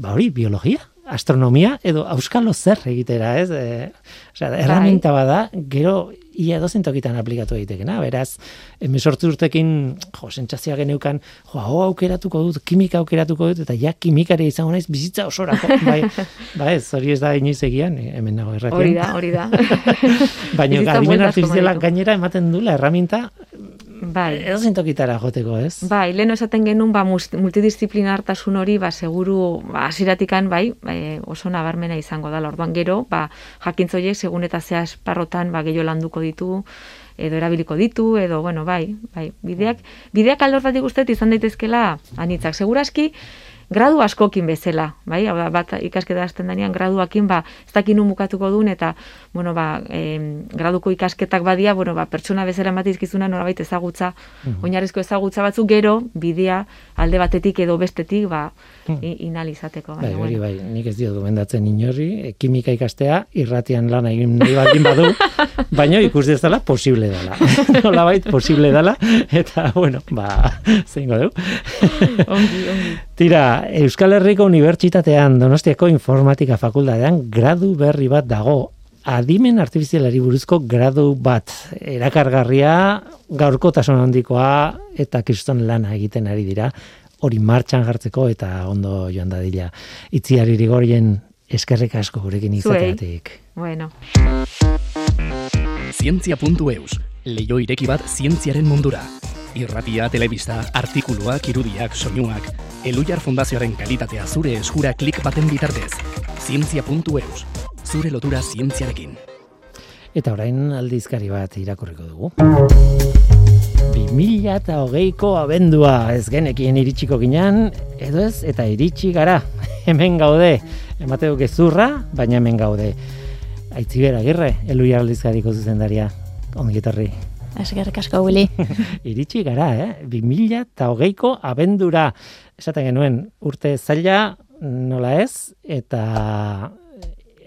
ba hori, biologia, astronomia edo auskalo zer egitera, ez? E, osea, bai. herramienta bada, gero ia dozen tokitan aplikatu daitekena. Beraz, 18 urtekin, jo, sentsazioa geneukan, jo, hau aukeratuko dut, kimika aukeratuko dut eta ja kimikari izango naiz bizitza osorako. Bai, bai, hori ez da inoiz egian, hemen dago erratien. Hori da, hori da. Baina adimen artifiziala gainera ematen dula herramienta Bai. Edo zintokitara joteko, ez? Bai, lehen esaten genuen, ba, multidisciplinartasun hori, ba, seguru, ba, asiratikan, bai, bai, oso nabarmena izango da, orduan gero, ba, jakintzoiek, segun eta zea esparrotan, ba, gehiago landuko ditu, edo erabiliko ditu, edo, bueno, bai, bai, bideak, bideak aldortatik usteet izan daitezkela anitzak. Seguraski, gradu askokin bezala, bai? Hau bat ikasketa hasten denean graduakin ba ez dakin mukatuko duen eta bueno, ba, e, graduko ikasketak badia, bueno, ba, pertsona bezala ematizkizuna norabait ezagutza, mm oinarrizko ezagutza batzuk gero bidea alde batetik edo bestetik ba mm inalizateko, bai, bai, bai, nik ez dio gomendatzen inorri, e, kimika ikastea irratian lana egin nahi baldin badu, baina ikus dezala posible dela. Nolabait posible dela eta bueno, ba, zeingo du. ongi, ongi. Tira, Euskal Herriko Unibertsitatean Donostiako Informatika Fakultatean gradu berri bat dago. Adimen artifizialari buruzko gradu bat erakargarria, gaurkotasun handikoa eta kriston lana egiten ari dira. Hori martxan jartzeko eta ondo joan dadila. Itziari rigorien eskerrik asko gurekin izateatik. Bueno. Zientzia.eus, leio ireki bat zientziaren mundura irratia, telebista, artikuluak, irudiak, soinuak, Elujar Fundazioaren kalitatea zure eskura klik baten bitartez. Zientzia.eus, zure lotura zientziarekin. Eta orain aldizkari bat irakurriko dugu. 2000 eta hogeiko abendua ez genekien iritsiko ginen, edo ez, eta iritsi gara, hemen gaude, emateo gezurra, baina hemen gaude. Aitzibera, girre, eluia aldizkariko zuzendaria, ongitarri. Eskerrik asko, Willy. Iritsi gara, eh? 2000 eta hogeiko abendura. Esaten genuen, urte zaila nola ez, eta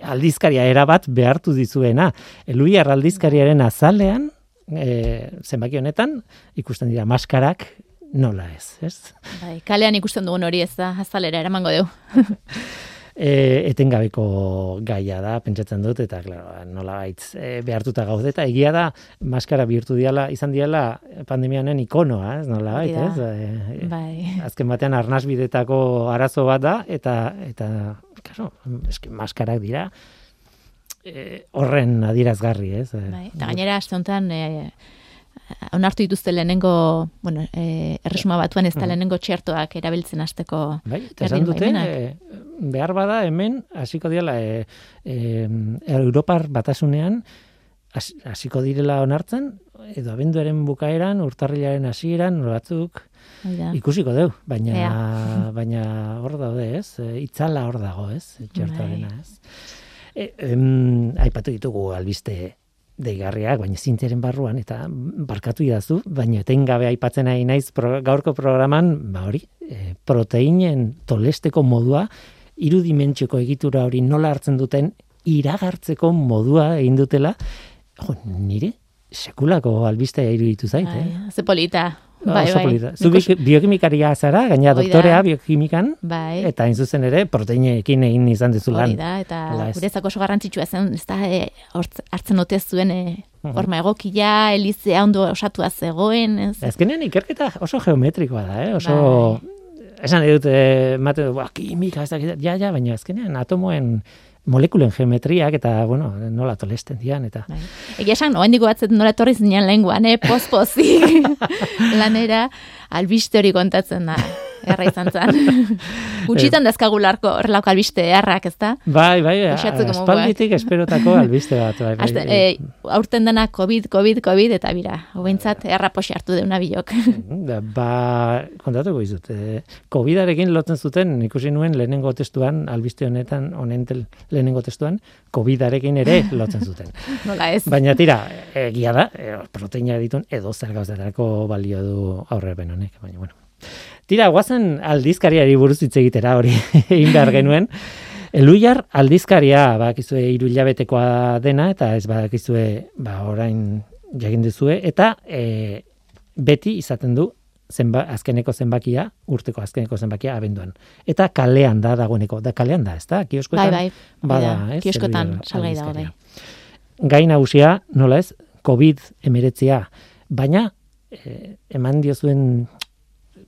aldizkaria erabat behartu dizuena. Eluiar aldizkariaren azalean, e, zenbaki honetan, ikusten dira maskarak nola ez, ez? Bai, kalean ikusten dugun hori ez da, azalera eramango dugu. e, etengabeko gaia da, pentsatzen dut, eta claro, nola baitz e, behartuta gaude, eta egia da, maskara bihurtu diala, izan diala pandemianen ikonoa, ez nola baitz, ez? E, bai. Azken batean arnazbidetako arazo bat da, eta, eta claro, eski, maskarak dira, e, horren adirazgarri, ez? Bai, eta gainera, azte honetan, e, onartu dituzte lehenengo, bueno, e, erresuma batuan ez da lehenengo txertoak erabiltzen hasteko. Bai, eta esan dute, e, behar bada hemen, hasiko diela, e, e, Europar batasunean, hasiko direla onartzen, edo abenduaren bukaeran, urtarrilaren hasieran, batzuk, ikusiko deu, baina, baina hor daude, ez? E, itzala hor dago, ez? Txertoarena, bai. ez? E, em, aipatu ditugu albiste deigarriak, baina zintzaren barruan, eta barkatu idazu, baina etengabe aipatzen nahi naiz gaurko programan, ba hori, e, proteinen tolesteko modua, irudimentxeko egitura hori nola hartzen duten, iragartzeko modua egin dutela, jo, nire sekulako albistea iruditu zait, eh? Ze polita. Bai, bai. Zubik biokimikaria zara, gaina doktorea biokimikan, bai. eta hain zuzen ere, proteineekin egin izan dizu lan. da, eta gurezako oso garrantzitsua zen, ez da, e, hartzen ote zuen e, Horma egokia, elizea ondo osatua zegoen. Ez. Ezkenean ikerketa oso geometrikoa da, eh? oso... Bai. Esan edut, eh, mate, kimika, ez da, ja, ja, baina ezkenean atomoen molekulen geometriak eta, bueno, nola tolesten dian, eta... Bai. Egia esan, noa indiko batzet nola etorri zinean lenguan, eh, pospozik lanera, albiste hori kontatzen da erra izan zen. Gutxitan eh. dazkagu larko horrelako albiste errak, ez da? Bai, bai, espalditik esperotako albiste bat. Bai, bai, Azte, e, aurten dena COVID, COVID, COVID, eta bira, hobeintzat erra posi hartu deuna bilok. ba, kontatu goizut, e, COVIDarekin lotzen zuten, ikusi nuen lehenengo testuan, albiste honetan, honentel lehenengo testuan, COVIDarekin ere lotzen zuten. Nola ez. Baina tira, egia da, e, proteina ditun edo zer gauzatarako balio du aurre honek, baina bueno. Tira, guazen aldizkariari buruz hitz egitera hori egin behar genuen. Eluiar aldizkaria bakizue hiru hilabetekoa dena eta ez bakizue ba orain jagin duzue eta e, beti izaten du zenba, azkeneko zenbakia, urteko azkeneko zenbakia abenduan. Eta kalean da dagoeneko, da kalean da, ezta? Kioskotan. Bai, bai. Bada, ez? Kioskotan salgai dago bai. Gai nagusia, nola ez? COVID-19 baina e, eman diozuen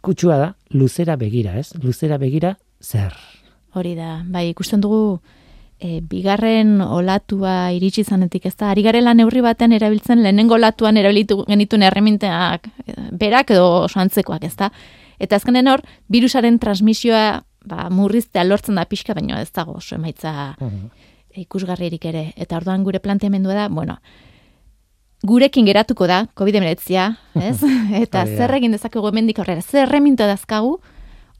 kutsua da, luzera begira, ez? Luzera begira, zer? Hori da, bai, ikusten dugu, e, bigarren olatua iritsi zanetik, ez da, ari garela neurri baten erabiltzen, lehenengo olatuan erabilitu genituen erreminteak, e, berak edo oso antzekoak, ez da? Eta azkenen hor, virusaren transmisioa, ba, murriztea lortzen da pixka, baina ez dago, oso emaitza uh ikusgarririk ere. Eta orduan gure planteamendua da, bueno, gurekin geratuko da COVID-19, ez? Eta zer egin dezakegu hemendik aurrera? Zer reminto dazkagu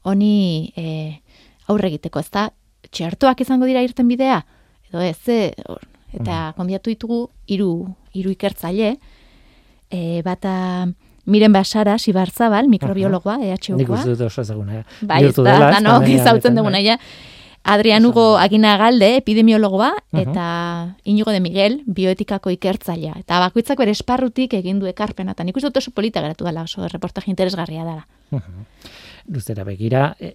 honi e, aurre egiteko, ezta? Txertoak izango dira irten bidea? Edo ez, e, eta konbiatu ditugu hiru hiru ikertzaile, e, bata Miren Basara, Sibarzabal, mikrobiologoa, EHUkoa. Nik uste dut oso ezaguna, Bai, ez da, da, no, izautzen duguna, ja. Adrian Hugo Agina Galde, epidemiologoa, eta Inigo de Miguel, bioetikako ikertzailea. Eta bakoitzak bere esparrutik egin du ekarpena, eta nik uste oso polita geratu dela, oso reportaje interesgarria dela. Luzera begira, e,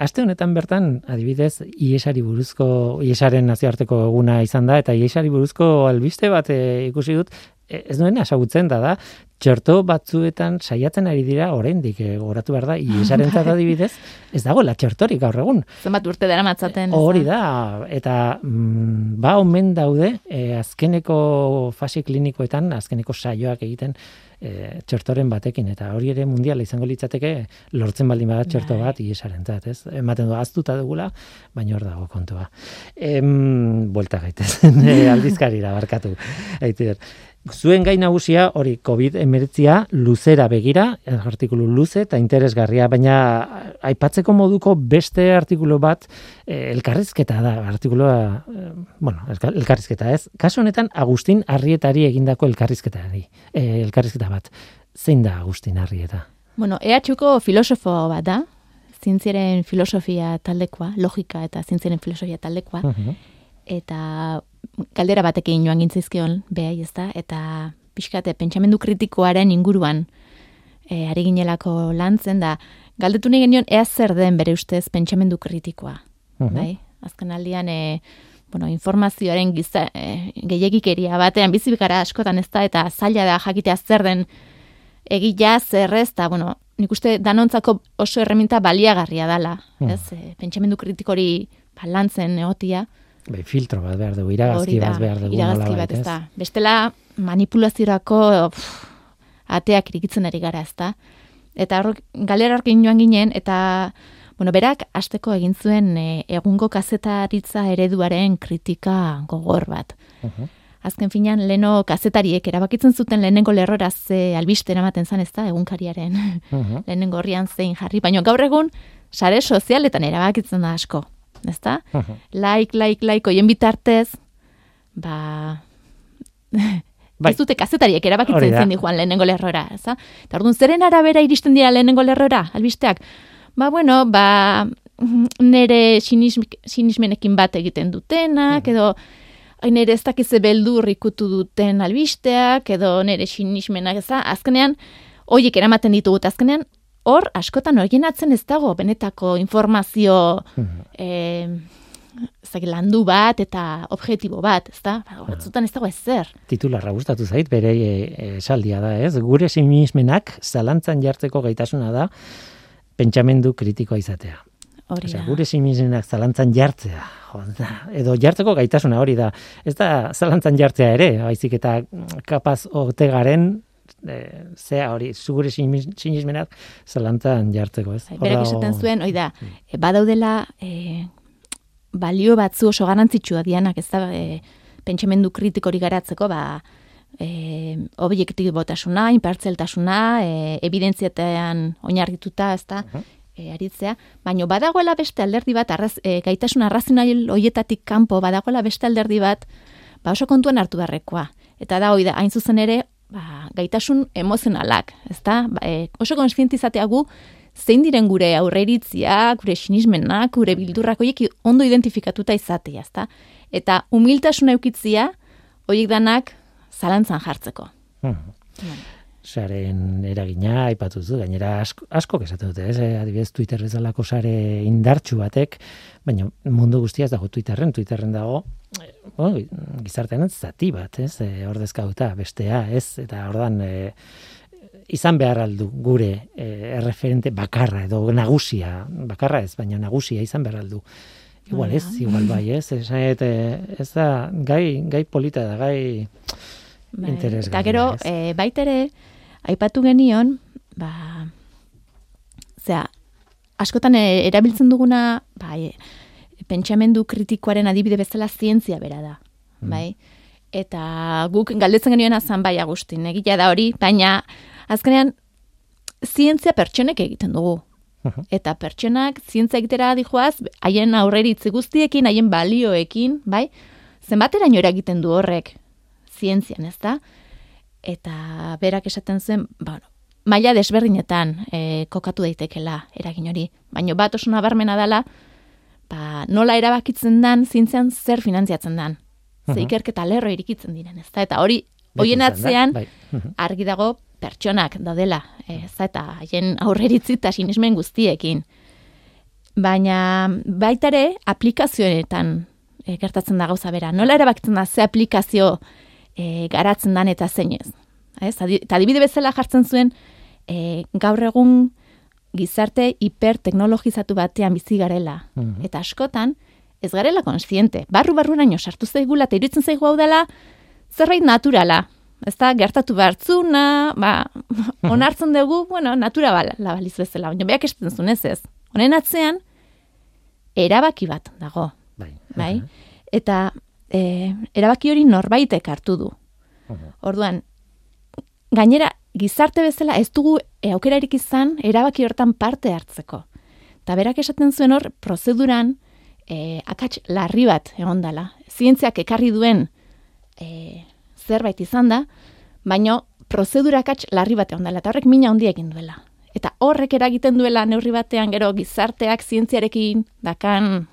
aste honetan bertan, adibidez, iesari buruzko, iesaren nazioarteko eguna izan da, eta iesari buruzko albiste bat e, ikusi dut, ez duen asagutzen da da, txerto batzuetan saiatzen ari dira oraindik e, goratu behar da iesaren zata adibidez ez dago la txertorik gaur egun zenbat urte dara matzaten hori da eta mm, ba omen daude e, azkeneko fase klinikoetan azkeneko saioak egiten e, txertoren batekin eta hori ere mundiala izango litzateke lortzen baldin bada txerto bai. bat iesarentzat zat, ez? Ematen du aztuta dugula, baina hor dago kontua. Em, vuelta gaitez, aldizkarira barkatu. Aiter. Zuen gai nagusia hori COVID-19 luzera begira, artikulu luze eta interesgarria, baina aipatzeko moduko beste artikulu bat eh, elkarrizketa da, artikulua, eh, bueno, elkarrizketa ez. Kasu honetan Agustin Arrietari egindako elkarrizketa eh, elkarrizketa bat. Zein da Agustin Arrieta? Bueno, EHUko filosofo bat da, zientziaren filosofia taldekoa, logika eta zientziaren filosofia taldekoa, eta galdera batekin joan gintzizkion behai ez da, eta pixkate pentsamendu kritikoaren inguruan e, ari ginelako lantzen da, galdetu nahi genion ea zer den bere ustez pentsamendu kritikoa. Uh bai? Azken aldian, e, bueno, informazioaren giza, e, gehiagikeria batean bizibikara askotan ez da, eta zaila da jakitea zer den egia zerrez, eta bueno, nik uste danontzako oso erreminta baliagarria dala, ez? E, pentsamendu kritikori balantzen egotia. Bai, filtro bat behar dugu, iragazki bat behar dugu. Iragazki bat, ez da. Bestela, manipulaziorako ateak irikitzen ari gara, ezta? Eta hor, galera joan ginen, eta, bueno, berak, asteko egin zuen e, egungo kazetaritza ereduaren kritika gogor bat. Uh Azken finean, leno kazetariek erabakitzen zuten lehenengo lerrora ze albiste eramaten zan, ezta, egunkariaren uh lehenengo horrian zein jarri. Baina gaur egun, sare sozialetan erabakitzen da asko, ezta? Uh Like, like, like, oien bitartez, ba... Bai. Ez dute kazetariek erabakitzen zen joan lehenengo lerrora, ezta? Eta orduan, zeren arabera iristen dira lehenengo lerrora, albisteak? Ba, bueno, ba, nere sinismenekin bat egiten dutenak, edo nere ez dakize beldur ikutu duten albisteak, edo nere sinismenak, ezta? Azkenean, hoiek eramaten ditugu, azkenean, hor, askotan horien atzen ez dago, benetako informazio, mm zaki, landu bat eta objektibo bat, ez da? Batzutan ez dago ezer. Titularra gustatu zait, bere e, esaldia da, ez? Gure sinismenak zalantzan jartzeko gaitasuna da pentsamendu kritikoa izatea. Hori da. gure sinismenak zalantzan jartzea. edo jartzeko gaitasuna hori da. Ez da zalantzan jartzea ere, baizik eta kapaz ote garen e, zea hori, zugure sinismenak zalantzan jartzeko, ez? Berak esaten zuen, oi da, mm. e, badaudela e, balio batzu oso garantzitsua dianak, ez da, e, pentsamendu kritikori garatzeko, ba, e, botasuna, impartzeltasuna, e, evidentziatean oinarrituta, ez da, e, aritzea, baino badagoela beste alderdi bat, arraz, e, gaitasun arrazional hoietatik kanpo, badagoela beste alderdi bat, ba oso kontuan hartu beharrekoa. Eta da, hoi da, hain zuzen ere, ba, gaitasun emozionalak, ez da, ba, e, oso konstientizatea gu, zein diren gure aurreiritzia, gure sinismenak, gure bildurrak horiek ondo identifikatuta izatea, ezta? Eta humiltasuna eukitzia horiek danak zalantzan jartzeko. Hmm. Saren eragina aipatu zu, gainera asko, asko esate dute, ez? Eh, adibidez Twitter bezalako sare indartsu batek, baina mundu guztia ez dago Twitterren, Twitterren dago oh, gizartean zati bat, ez? E, ordezkauta bestea, ez? Eta ordan e, izan behar aldu gure e, erreferente bakarra edo nagusia, bakarra ez, baina nagusia izan behar aldu. Igual ez, igual bai ez, ez, ez, ez da gai, gai polita da, gai bai. interes. Eta gero, e, baitere, aipatu genion, ba, zera, askotan erabiltzen duguna, ba, e, pentsamendu kritikoaren adibide bezala zientzia bera da, mm. bai? Eta guk galdetzen genioen azan bai Agustin, egia da hori, baina azkenean, zientzia pertsonek egiten dugu. Eta pertsonak zientzia egitera dijoaz, haien aurreritzi guztiekin, haien balioekin, bai? Zenbateraino eragiten du horrek zientzian, ez da? Eta berak esaten zen, bueno, maila desberdinetan e, kokatu daitekela eragin hori. Baina bat oso nabarmena dela, ba, nola erabakitzen dan, zientzian zer finantziatzen dan. Ze ikerketa lerro irikitzen diren, ez da? Eta hori, hoien atzean, bai. argi dago pertsonak daudela, ez eta haien aurreritzi eta sinismen guztiekin. Baina baitare aplikazioetan e, gertatzen da gauza bera. Nola erabakitzen da ze aplikazio e, garatzen dan eta zeinez. Ez? Eta adibide bezala jartzen zuen e, gaur egun gizarte hiperteknologizatu batean bizi garela. Mhm. Eta askotan ez garela konstiente. Barru barrunaino sartu zaigula eta iruditzen zaigu hau dela zerbait naturala ez da, gertatu behartzuna, ba, onartzen dugu, bueno, natura bala, la baliz bezala, baina beak esten zuen ez ez. Honen atzean, erabaki bat dago. Bai. bai? Eta e, erabaki hori norbaitek hartu du. Orduan, gainera, gizarte bezala ez dugu e, aukerarik izan erabaki hortan parte hartzeko. Eta berak esaten zuen hor, prozeduran, e, akats larri bat egon dela. Zientziak ekarri duen e, zerbait izan da, baino prozedurakatz larri batean dela, eta horrek mina handia egin duela. Eta horrek eragiten duela neurri batean gero gizarteak zientziarekin dakan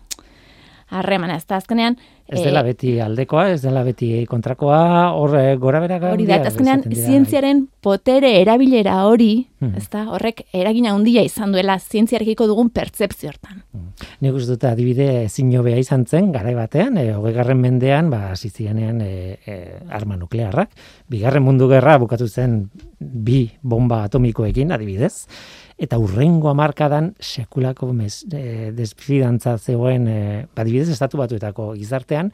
harremana, ez da azkenean, Ez dela eh, beti aldekoa, ez dela beti kontrakoa, hor eh, gora bera Hori da, azkenean, zientziaren potere erabilera hori, hmm. ez da, horrek eragina handia izan duela zientziarekiko dugun pertsepzio hortan. Hmm. Nik uste dut adibide zinobea izan zen, garai batean, e, garren mendean, ba, zizianean e, e, arma nuklearrak, bigarren mundu gerra bukatu zen bi bomba atomikoekin, adibidez, eta urrengo hamarkadan sekulako mez, e, desfidantza zegoen e, badibidez estatu batuetako gizartean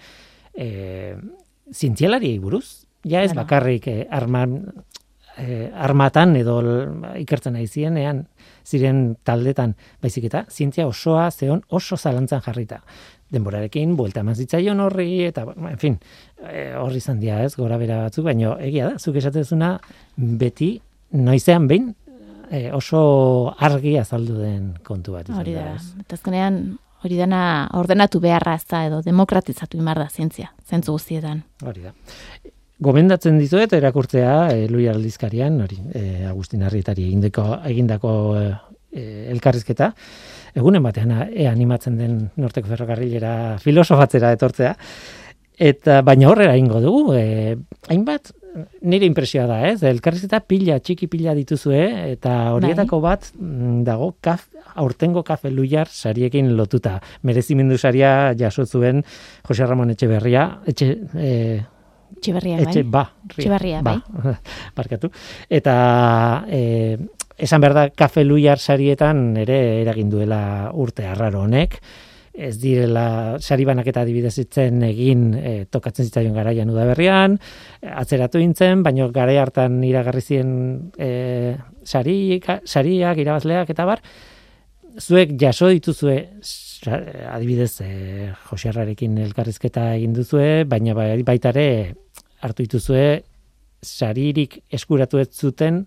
e, zientzialari buruz. Ja ez bakarrik e, arman e, armatan edo ikertzen nahi zienean ziren taldetan. Baizik eta zientzia osoa zeon oso zalantzan jarrita. Denborarekin buelta eman zitzaion horri eta en fin e, horri izan dia ez gora bera batzuk baino egia da zuk esatezuna beti noizean behin e, oso argi azaldu den kontu bat hori da. eta azkenean hori dena ordenatu beharra ez da edo demokratizatu imar da zientzia zentzu guztietan. Hori da. Gomendatzen dizuet erakurtzea e, Lui Aldizkarian hori e, Agustin Arritari egindako egindako e, elkarrizketa. Egunen batean e, animatzen den Norteko Ferrokarrilera filosofatzera etortzea eta baina horrera ingo dugu e, hainbat nire impresioa da, ez? Elkarrizketa pila, txiki pila dituzue, eta horietako bai. bat mm, dago kaf, aurtengo kafe luiar sariekin lotuta. Merezimendu saria jaso zuen Jose Ramon Etxeberria, etxe, e, Etxeberria, etxe, bai. ba, Etxeberria, bai. Ba, parkatu. Eta e, esan behar da, kafe luiar sarietan ere eragin duela urte arraro honek, ez direla sari banaketa adibidez itzen egin e, tokatzen zitzaion garaian udaberrian, atzeratu intzen, baino garai hartan iragarri zien e, sari, sariak, irabazleak eta bar, zuek jaso dituzue adibidez e, Josiarrarekin elkarrizketa egin duzue, baina bai, baitare hartu dituzue saririk eskuratu ez zuten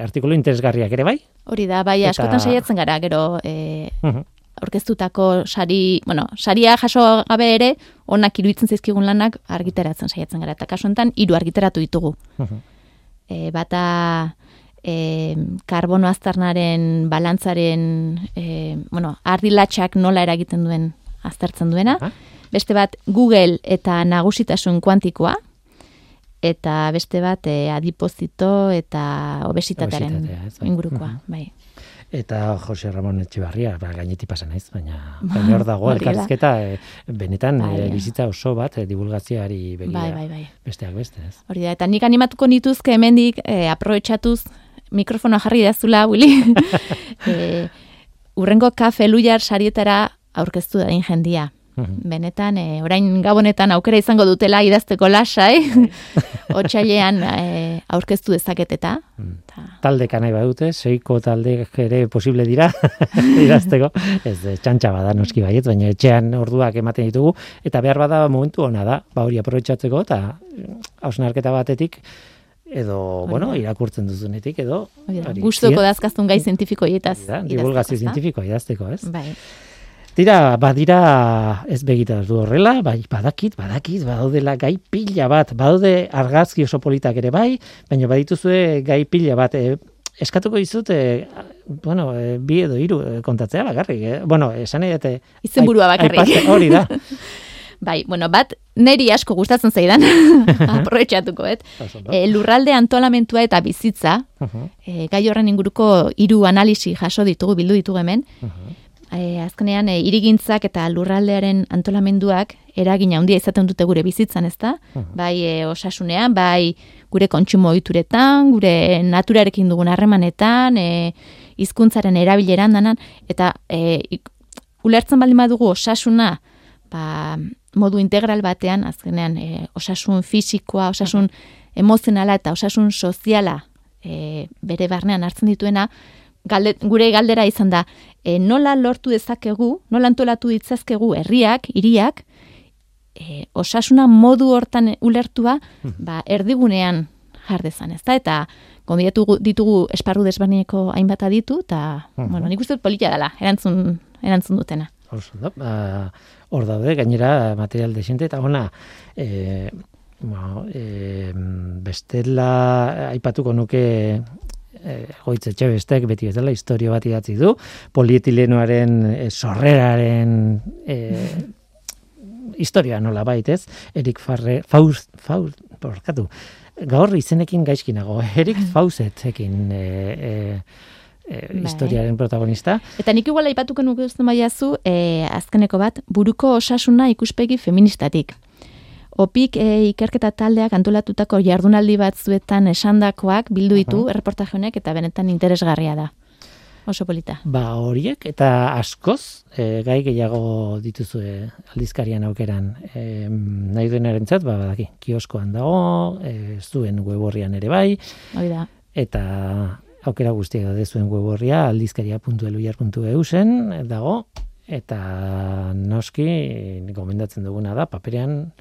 artikulu interesgarriak ere bai? Hori da, bai, askotan saiatzen gara, gero e, orkestutako sari, bueno, saria jaso gabe ere, onak iruditzen zaizkigun lanak argiteratzen saiatzen gara. Eta kasu enten, hiru argiteratu ditugu. e, bata e, karbono aztarnaren balantzaren, e, bueno, ardilatxak nola eragiten duen aztertzen duena. Beste bat Google eta nagusitasun kuantikoa. Eta beste bat e, adipozito eta obesitatearen bai. ingurukoa. Bai eta Jose Ramon Etxibarria, ba, gainetik pasa naiz, baina, baina hor dago elkarrizketa e, benetan bai, e, bizitza oso bat e, divulgazioari begira. Bai, bai, bai. Besteak beste, ez? Hori da, eta nik animatuko nituzke hemendik e, aprobetxatuz mikrofonoa jarri dazula, Willy. e, urrengo kafe luiar sarietara aurkeztu da jendia. Mhm. Benetan, e, orain gabonetan aukera izango dutela idazteko lasai, bai. otxailean e, aurkeztu dezaketeta. Mm. Talde kanai badute, seiko talde ere posible dira idazteko. Ez, txantxa bada noski baiet, baina etxean orduak ematen ditugu, eta behar bada momentu ona da, ba hori aprobetsatzeko, eta hausnarketa batetik, edo, bueno, irakurtzen duzunetik, edo... Gustoko dazkaztun gai zientifikoietaz. Divulgazio zientifikoa idazteko, ez? Bai. Tira, badira ez begita du horrela, bai, badakit, badakit, badaudela gai pila bat, badaude argazki oso politak ere bai, baina badituzue gai pila bat, e, eskatuko dizut, e, bueno, e, bi edo hiru kontatzea bakarrik, e, bueno, esan edate... Izen bakarrik. hori da. bai, bueno, bat, neri asko gustatzen zaidan, aprobetsatuko, et. E, lurralde antolamentua eta bizitza, e, gai horren inguruko hiru analisi jaso ditugu, bildu ditugu hemen, e, azkenean e, irigintzak eta lurraldearen antolamenduak eragina handia izaten dute gure bizitzan, ezta? Bai e, osasunean, bai gure kontsumo ohituretan, gure naturarekin dugun harremanetan, e, hizkuntzaren erabileran danan eta e, ulertzen baldin badugu osasuna, ba, modu integral batean, azkenean e, osasun fisikoa, osasun emozionala eta osasun soziala e, bere barnean hartzen dituena, gure galdera izan da, e, nola lortu dezakegu, nola antolatu ditzazkegu herriak, hiriak, e, osasuna modu hortan ulertua, ba, erdigunean jardezan, ez da? Eta gonbidatu ditugu esparru desbarnieko hainbat aditu, eta, hmm. bueno, nik uste polita dela, erantzun, erantzun dutena. Ba, hor daude, gainera material desente, eta ona, e, Ba, e, bestela aipatuko nuke goitze txebestek beti ez dela historio bat idatzi du, polietilenoaren eh, sorreraren eh, historia nola baitez, Erik Farre, Faust, Faust, porkatu, gaur izenekin gaizkinago, Erik Faustetekin eh, eh, eh, bai. historiaren protagonista. Eta nik igual aipatuko nuke uste maiazu, eh, azkeneko bat, buruko osasuna ikuspegi feministatik. Opik e, ikerketa taldeak antolatutako jardunaldi batzuetan esandakoak bildu ditu uh honek eta benetan interesgarria da. Oso polita. Ba horiek eta askoz e, gai gehiago dituzue aldizkarian aukeran. E, nahi duenarentzat ba badaki kioskoan dago, e, zuen web ere bai. Hori da. eta aukera guztiak daude zuen web horria aldizkaria.eluiar.eu zen dago eta noski gomendatzen duguna da paperean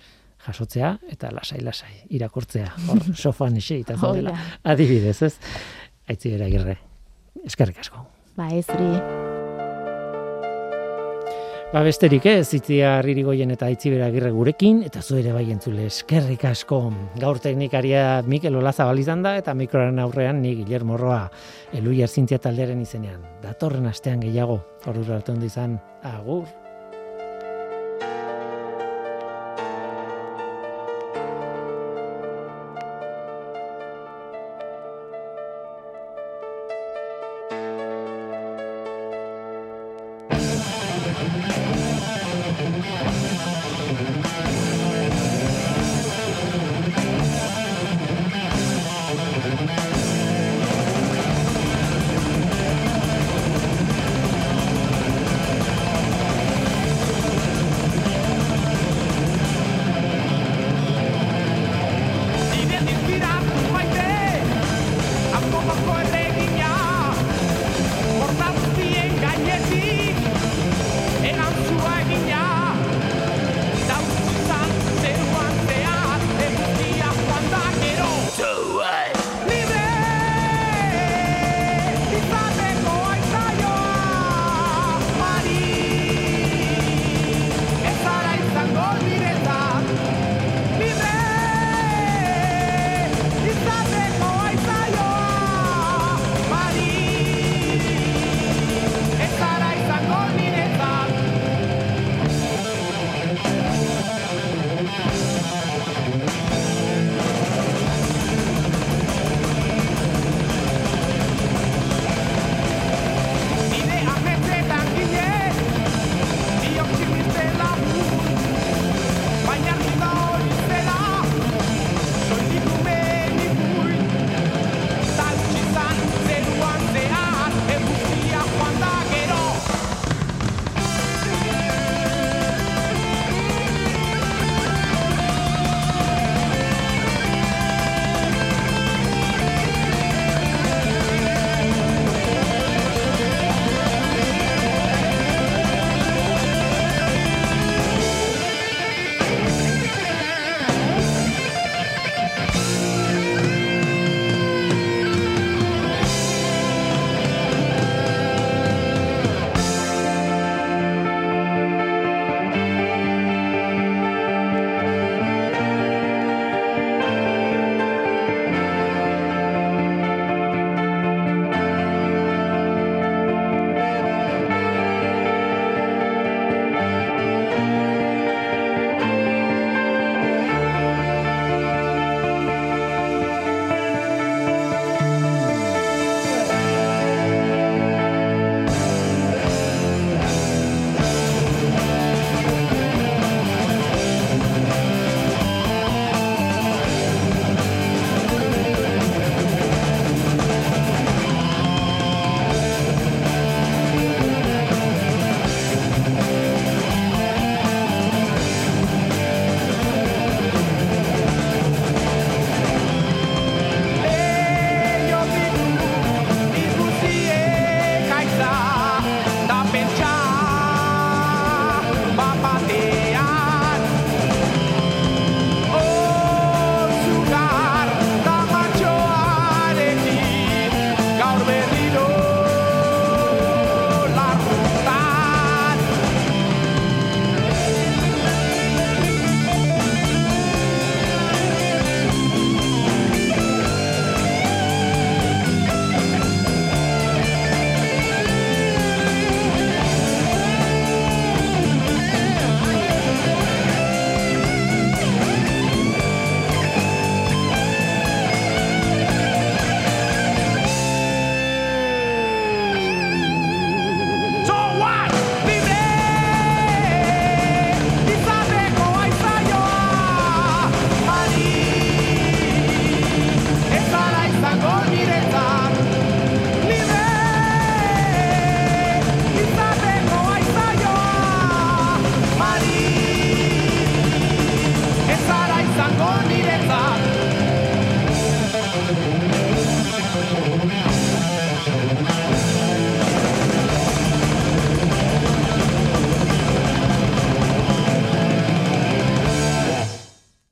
jasotzea eta lasai lasai irakurtzea. Hor sofan eta zaudela adibidez ez? Aitzi eragirre eskerrik asko. Ba ezri Ba besterik ez, itzia ririgoien eta itzibera girre gurekin, eta zu ere bai entzule eskerrik asko. Gaur teknikaria Mikel Olazabal izan da, eta mikroaren aurrean ni Guillermo Roa, elu jarzintzia taldearen izenean. Datorren astean gehiago, hor hartu izan, agur.